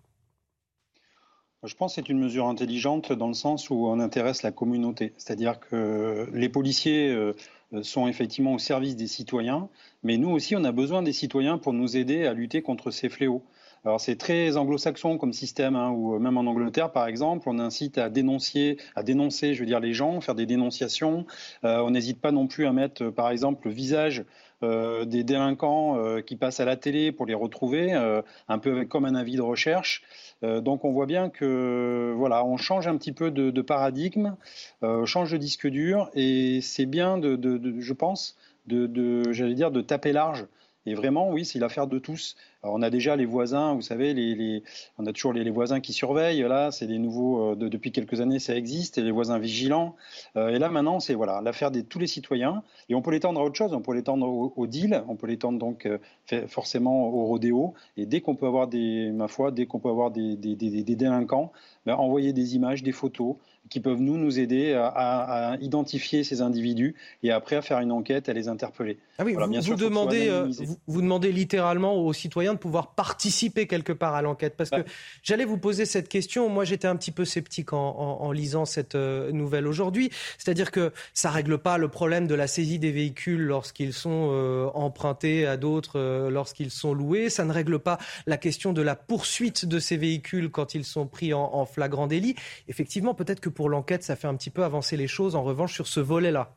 Je pense que c'est une mesure intelligente dans le sens où on intéresse la communauté. C'est-à-dire que les policiers euh, sont effectivement au service des citoyens, mais nous aussi, on a besoin des citoyens pour nous aider à lutter contre ces fléaux. Alors c'est très anglo-saxon comme système, hein, ou euh, même en Angleterre par exemple, on incite à dénoncer, à dénoncer, je veux dire les gens, faire des dénonciations. Euh, on n'hésite pas non plus à mettre, euh, par exemple, le visage des délinquants qui passent à la télé pour les retrouver, un peu comme un avis de recherche. donc on voit bien que voilà, on change un petit peu de, paradigme, on change de disque dur, et c'est bien de, je pense, de, j'allais dire, de taper large. Et vraiment, oui, c'est l'affaire de tous on a déjà les voisins, vous savez, les, on a toujours les, voisins qui surveillent. Là, c'est des nouveaux. Euh, depuis quelques années, ça existe. Et les voisins vigilants. Euh, et là, maintenant, c'est voilà l'affaire de tous les citoyens. Et on peut l'étendre à autre chose. On peut l'étendre au, deal. On peut l'étendre donc euh, forcément au rodéo. Et dès qu'on peut avoir des, ma foi, dès qu'on peut avoir des, délinquants, ben, envoyer des images, des photos qui peuvent nous nous aider à, identifier ces individus et après à faire une enquête, à les interpeller. Ah oui, vous, demandez, vous, demandez littéralement aux citoyens de pouvoir participer quelque part à l'enquête Parce que j'allais vous poser cette question. Moi, j'étais un petit peu sceptique en, lisant cette euh, nouvelle aujourd'hui. C'est-à-dire que ça règle pas le problème de la saisie des véhicules lorsqu'ils sont euh, empruntés à d'autres, euh, lorsqu'ils sont loués. Ça ne règle pas la question de la poursuite de ces véhicules quand ils sont pris en, en flagrant délit. Effectivement, peut-être que pour l'enquête, ça fait un petit peu avancer les choses. En revanche, sur ce volet-là.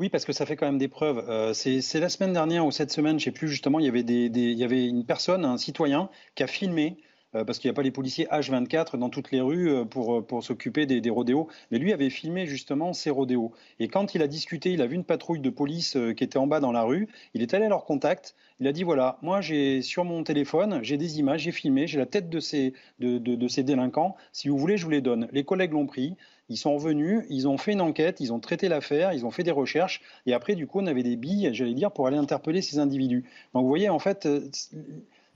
Oui, parce que ça fait quand même des preuves. Euh, c'est la semaine dernière ou cette semaine, je ne sais plus justement, il y, avait une personne, un citoyen, qui a filmé euh, parce qu'il n'y a pas les policiers H24 dans toutes les rues euh, pour, s'occuper des, rodéos. Mais lui avait filmé justement ces rodéos. Et quand il a discuté, il a vu une patrouille de police qui était en bas dans la rue, il est allé à leur contact, il a dit voilà, moi j'ai sur mon téléphone, j'ai des images, j'ai filmé, j'ai la tête de ces délinquants, si vous voulez, je vous les donne. Les collègues l'ont pris, ils sont revenus, ils ont fait une enquête, ils ont traité l'affaire, ils ont fait des recherches, et après, du coup, on avait des billes, j'allais dire, pour aller interpeller ces individus. Donc, vous voyez, en fait, euh,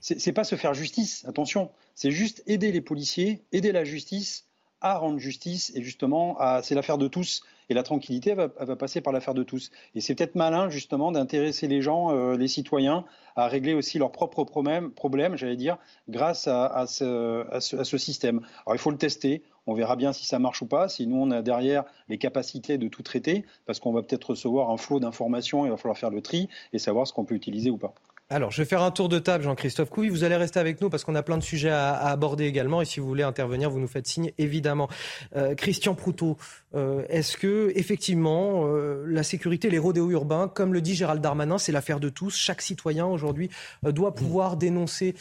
c'est pas se faire justice, attention, c'est juste aider les policiers, aider la justice à rendre justice, et justement, c'est l'affaire de tous. Et la tranquillité, va, passer par l'affaire de tous. Et c'est peut-être malin, justement, d'intéresser les gens, euh, les citoyens, à régler aussi leurs propres problèmes, problèmes j'allais dire, grâce à, ce, à, ce, système. Alors, il faut le tester. On verra bien si ça marche ou pas, si nous, on a derrière les capacités de tout traiter, parce qu'on va peut-être recevoir un flot d'informations, il va falloir faire le tri et savoir ce qu'on peut utiliser ou pas. Alors, je vais faire un tour de table, Jean-Christophe Couy. Vous allez rester avec nous parce qu'on a plein de sujets à, aborder également. Et si vous voulez intervenir, vous nous faites signe, évidemment. Euh, Christian Proutot, euh, est-ce que, effectivement, euh, la sécurité, les rodéos urbains, comme le dit Gérald Darmanin, c'est l'affaire de tous. Chaque citoyen, aujourd'hui, doit pouvoir dénoncer.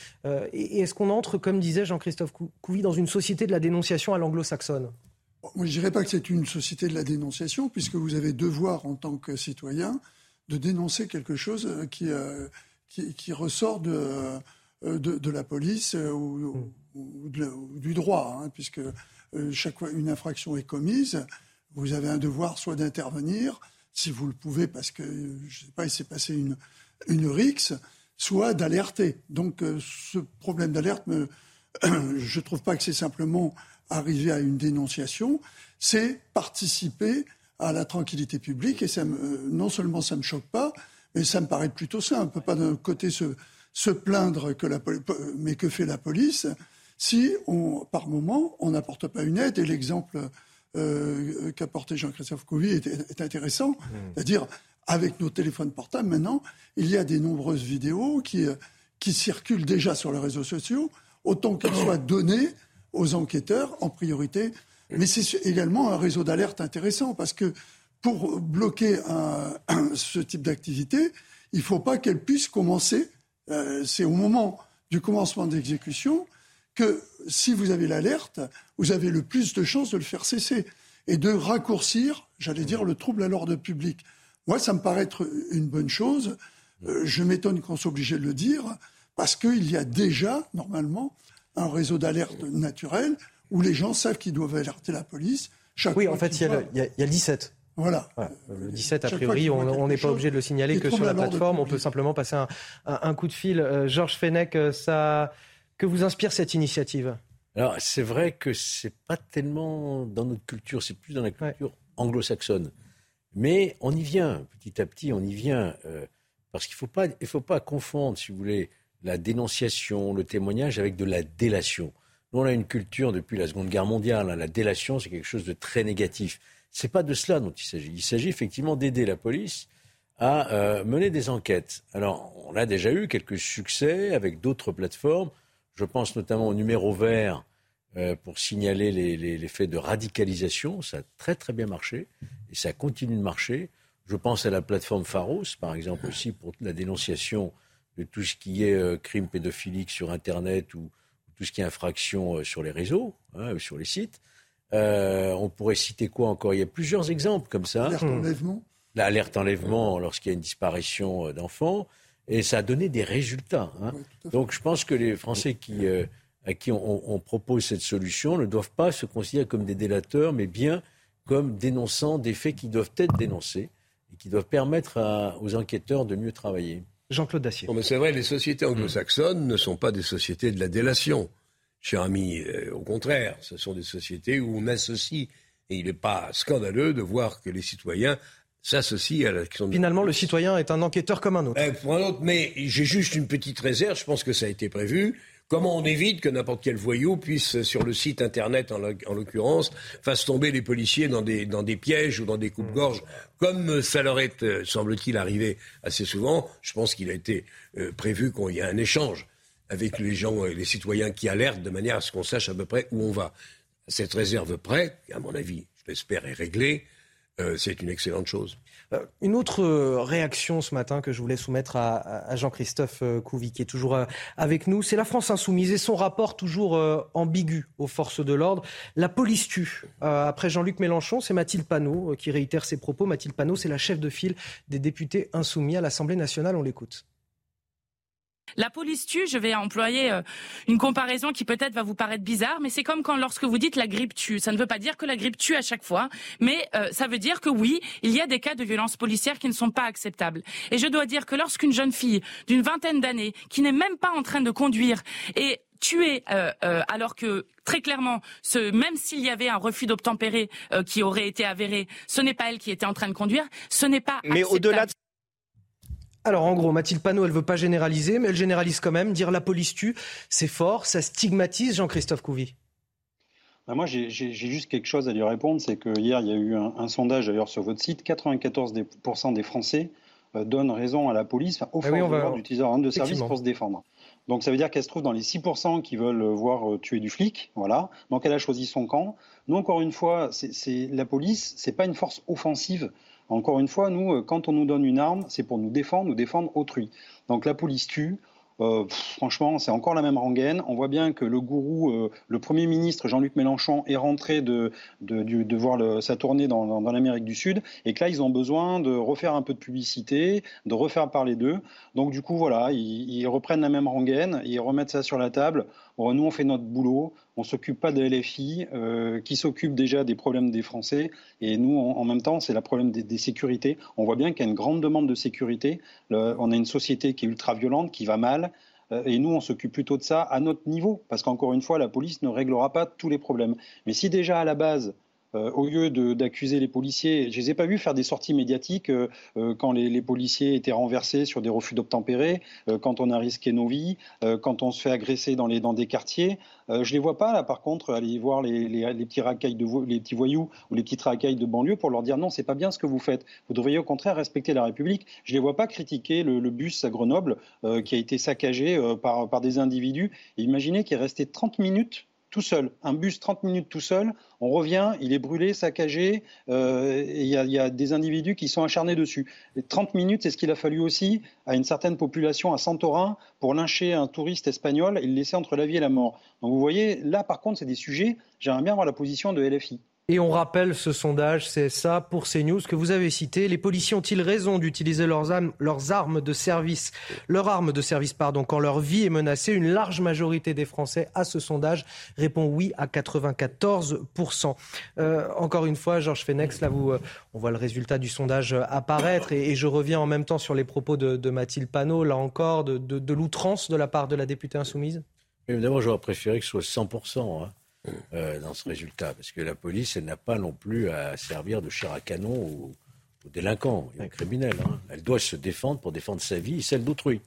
et est-ce qu'on entre, comme disait Jean-Christophe Couy, dans une société de la dénonciation à l'anglo-saxonne? Moi, je dirais pas que c'est une société de la dénonciation, puisque vous avez devoir, en tant que citoyen, de dénoncer quelque chose qui, qui, ressort de, euh, de, la police euh, ou, du droit, hein, puisque euh, chaque fois une infraction est commise, vous avez un devoir soit d'intervenir, si vous le pouvez, parce que, je ne sais pas, il s'est passé une, une rixe, soit d'alerter. Donc ce problème d'alerte, je ne trouve pas que c'est simplement arriver à une dénonciation, c'est participer à la tranquillité publique. Et ça non seulement ça ne me choque pas, mais ça me paraît plutôt simple. On ne peut pas d'un côté se, se plaindre que la mais que fait la police si on, par moment on n'apporte pas une aide. Et l'exemple euh, qu'a porté Jean-Christophe Couvi est, intéressant, mmh. c'est-à-dire avec nos téléphones portables maintenant, il y a des nombreuses vidéos qui, euh, qui circulent déjà sur les réseaux sociaux, autant qu'elles soient données aux enquêteurs en priorité. Mais c'est également un réseau d'alerte intéressant parce que pour bloquer ce type d'activité, il ne faut pas qu'elle puisse commencer. Euh, c'est au moment du commencement d'exécution que si vous avez l'alerte, vous avez le plus de chances de le faire cesser et de raccourcir, j'allais dire, le trouble à l'ordre public. Moi, ça me paraît être une bonne chose. Euh, je m'étonne qu'on soit obligé de le dire, parce qu'il y a déjà, normalement, un réseau d'alerte naturel où les gens savent qu'ils doivent alerter la police. Chaque oui, en fait, il y, a le, il y, a le 17. Voilà. Le 17, a priori, on n'est pas obligé de le signaler que sur la plateforme. On peut simplement passer un, coup de fil. Euh, Georges Fenech, euh, ça, que vous inspire cette initiative? Alors, c'est vrai que c'est pas tellement dans notre culture, c'est plus dans la culture anglo-saxonne. Mais on y vient, petit à petit, on y vient. Euh, parce qu'il ne faut, pas, faut pas confondre, si vous voulez, la dénonciation, le témoignage avec de la délation. Nous, on a une culture depuis la Seconde Guerre mondiale. Hein. la délation, c'est quelque chose de très négatif. Ce n'est pas de cela dont il s'agit. Il s'agit effectivement d'aider la police à euh, mener des enquêtes. Alors, on a déjà eu quelques succès avec d'autres plateformes. Je pense notamment au numéro vert euh, pour signaler les, faits de radicalisation. Ça a très très bien marché et ça continue de marcher. Je pense à la plateforme Pharos, par exemple, aussi pour la dénonciation de tout ce qui est euh, crime pédophilique sur Internet ou, tout ce qui est infraction sur les réseaux, hein, sur les sites. Euh, on pourrait citer quoi encore? Il y a plusieurs exemples comme ça. L'alerte enlèvement L'alerte enlèvement lorsqu'il y a une disparition euh, d'enfants. Et ça a donné des résultats. Hein. Donc je pense que les Français qui, euh, à qui on, propose cette solution ne doivent pas se considérer comme des délateurs, mais bien comme dénonçant des faits qui doivent être dénoncés et qui doivent permettre aux enquêteurs de mieux travailler. Jean-Claude Dacier. c'est vrai, les sociétés anglo-saxonnes ne sont pas des sociétés de la délation cher ami. Euh, au contraire, ce sont des sociétés où on associe, et il n'est pas scandaleux de voir que les citoyens s'associent à la question Finalement, le citoyen est un enquêteur comme un autre. Euh, pour un autre, mais j'ai juste une petite réserve, je pense que ça a été prévu. Comment on évite que n'importe quel voyou puisse, sur le site internet en, l'occurrence, fasse tomber les policiers dans des, dans des pièges ou dans des coupes-gorges, comme ça leur est, euh, semble-t-il, arrivé assez souvent. Je pense qu'il a été prévu qu'il y ait un échange avec les gens, les citoyens qui alertent de manière à ce qu'on sache à peu près où on va. Cette réserve près, à mon avis, je l'espère, est réglée. Euh, c'est une excellente chose. Euh, une autre euh, réaction ce matin que je voulais soumettre à, Jean-Christophe Couvi, qui est toujours avec nous, c'est la France insoumise et son rapport toujours ambigu aux forces de l'ordre. La police tue. après Jean-Luc Mélenchon, c'est Mathilde Panot qui réitère ses propos. Mathilde Panot, c'est la chef de file des députés insoumis à l'Assemblée nationale. On l'écoute. La police tue, je vais employer euh, une comparaison qui peut-être va vous paraître bizarre, mais c'est comme quand lorsque vous dites la grippe tue. Ça ne veut pas dire que la grippe tue à chaque fois, mais euh, ça veut dire que oui, il y a des cas de violences policières qui ne sont pas acceptables. Et je dois dire que lorsqu'une jeune fille d'une vingtaine d'années, qui n'est même pas en train de conduire, est tuée euh, alors que très clairement, ce, même s'il y avait un refus d'obtempérer qui aurait été avéré, ce n'est pas elle qui était en train de conduire, ce n'est pas mais au-delà alors en gros, Mathilde Panot, elle veut pas généraliser, mais elle généralise quand même. Dire la police tue, c'est fort, ça stigmatise Jean-Christophe Couvi. Bah, moi, j'ai juste quelque chose à lui répondre, c'est que hier, il y a eu un, sondage d'ailleurs sur votre site, 94% des Français donne raison à la police, enfin, aux Ah oui, forces on de va- d'utiliser de service pour se défendre. Donc ça veut dire qu'elle se trouve dans les 6% qui veulent euh, voir euh, tuer du flic, voilà. Donc elle a choisi son camp. Nous encore une fois, c'est- la police, c'est pas une force offensive. Encore une fois, nous, euh, quand on nous donne une arme, c'est pour nous défendre, nous défendre autrui. Donc la police tue. Euh, franchement, c'est encore la même rengaine. On voit bien que le gourou, euh, le Premier ministre Jean-Luc Mélenchon est rentré de, voir sa tournée dans l'Amérique du Sud et que là, ils ont besoin de refaire un peu de publicité, de refaire parler d'eux. Donc du coup, voilà, ils, ils reprennent la même rengaine, ils remettent ça sur la table. Nous, on fait notre boulot, on s'occupe pas de LFI, euh, qui s'occupe déjà des problèmes des Français, et nous, en, même temps, c'est le problème des, sécurités. On voit bien qu'il y a une grande demande de sécurité. On a une société qui est ultra violente, qui va mal. euh, Et nous, on s'occupe plutôt de ça à notre niveau, parce qu'encore une fois, la police ne réglera pas tous les problèmes. Mais si déjà à la base, euh, au lieu d'accuser les policiers, je les ai pas vus faire des sorties médiatiques euh, euh, quand les, les policiers étaient renversés sur des refus d'obtempérer, quand on a risqué nos vies, quand on se fait agresser dans, les, dans des quartiers. Je les vois pas là, par contre, aller voir les, les- les petits racailles de les petits voyous ou les petites racailles de banlieue pour leur dire non, c'est pas bien ce que vous faites. Vous devriez au contraire respecter la République. Je les vois pas critiquer le, bus à Grenoble qui a été saccagé par, par des individus. Et imaginez qu'il est resté 30 minutes tout seul, un bus 30 minutes tout seul, on revient, il est brûlé, saccagé, euh, il y, a- des individus qui sont acharnés dessus. Et 30 minutes, c'est ce qu'il a fallu aussi à une certaine population à Santorin pour lyncher un touriste espagnol et le laisser entre la vie et la mort. Donc vous voyez, là par contre, c'est des sujets, j'aimerais bien voir la position de LFI. Et on rappelle ce sondage CSA pour CNews que vous avez cité. Les policiers ont-ils raison d'utiliser leurs armes, de service, de service, pardon, quand leur vie est menacée? Une large majorité des Français à ce sondage répond oui à 94%. Euh, encore une fois, Georges Fenex, là, euh, on voit le résultat du sondage euh, apparaître et, je reviens en même temps sur les propos de, de Mathilde Panot, là encore, de, l'outrance de la part de la députée insoumise. Évidemment, j'aurais préféré que ce soit 100% hein, euh, dans ce résultat, parce que la police, elle n'a pas non plus à servir de chair à canon aux, aux délinquants, et aux criminels. hein. Elle doit se défendre pour défendre sa vie et celle d'autrui.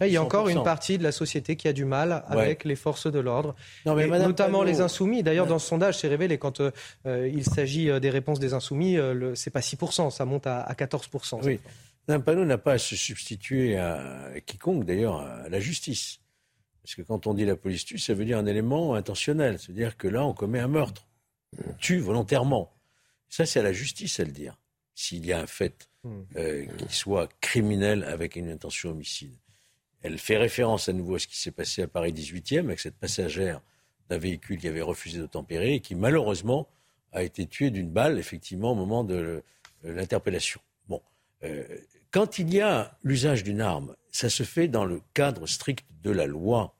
Il y a encore 100%. une partie de la société qui a du mal avec les forces de l'ordre, notamment les insoumis. D'ailleurs, dans ce sondage, c'est révélé quand euh, euh, il s'agit des réponses des insoumis, euh, c'est pas 6%, ça monte à, à 14%. Oui. Mme Panot n'a pas à se substituer à quiconque, d'ailleurs, à la justice. Parce que quand on dit la police tue, ça veut dire un élément intentionnel. C'est-à-dire que là, on commet un meurtre. On tue volontairement. Ça, c'est à la justice à le dire. S'il y a un fait euh, qui soit criminel avec une intention homicide. Elle fait référence à nouveau à ce qui s'est passé à Paris 18e avec cette passagère d'un véhicule qui avait refusé de tempérer et qui malheureusement a été tuée d'une balle, effectivement, au moment de euh, l'interpellation. Bon. Euh, quand il y a l'usage d'une arme, ça se fait dans le cadre strict de la loi.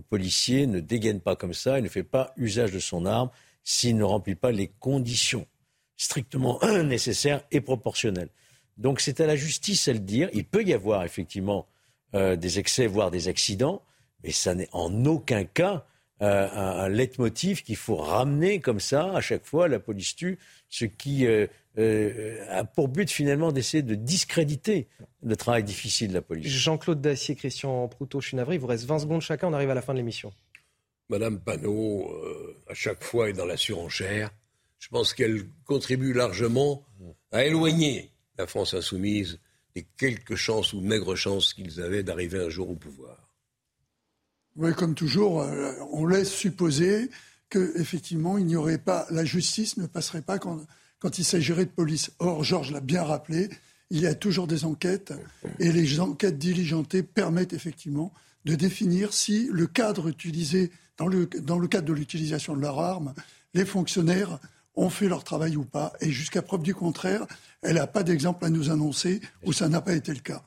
Le policier ne dégaine pas comme ça, il ne fait pas usage de son arme s'il ne remplit pas les conditions strictement nécessaires et proportionnelles. Donc c'est à la justice à le dire. Il peut y avoir effectivement euh, des excès, voire des accidents, mais ça n'est en aucun cas euh, un, un leitmotiv qu'il faut ramener comme ça à chaque fois la police tue, ce qui euh, euh, a pour but finalement d'essayer de discréditer le travail difficile de la police. Jean-Claude Dacier, Christian Proutot, je suis navré, il vous reste 20 secondes chacun, on arrive à la fin de l'émission. Madame Panot, euh, à chaque fois, est dans la surenchère. Je pense qu'elle contribue largement à éloigner la France insoumise des quelques chances ou maigres chances qu'ils avaient d'arriver un jour au pouvoir. Oui, comme toujours, euh, on laisse supposer que effectivement, il n'y aurait pas, la justice ne passerait pas quand, quand il s'agirait de police. Or, Georges l'a bien rappelé, il y a toujours des enquêtes et les enquêtes diligentées permettent effectivement de définir si le cadre utilisé dans le, dans le cadre de l'utilisation de leur arme, les fonctionnaires ont fait leur travail ou pas. Et jusqu'à preuve du contraire, elle n'a pas d'exemple à nous annoncer où ça n'a pas été le cas.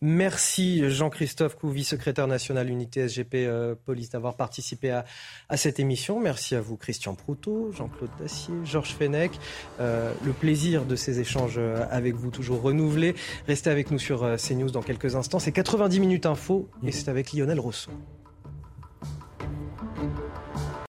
Merci Jean-Christophe Couvi, secrétaire national unité SGP euh, Police, d'avoir participé à, à cette émission. Merci à vous Christian Proutot, Jean-Claude Dacier, Georges Fenech. Euh, le plaisir de ces échanges euh, avec vous toujours renouvelé. Restez avec nous sur CNews dans quelques instants. C'est 90 minutes info et c'est avec Lionel Rousseau.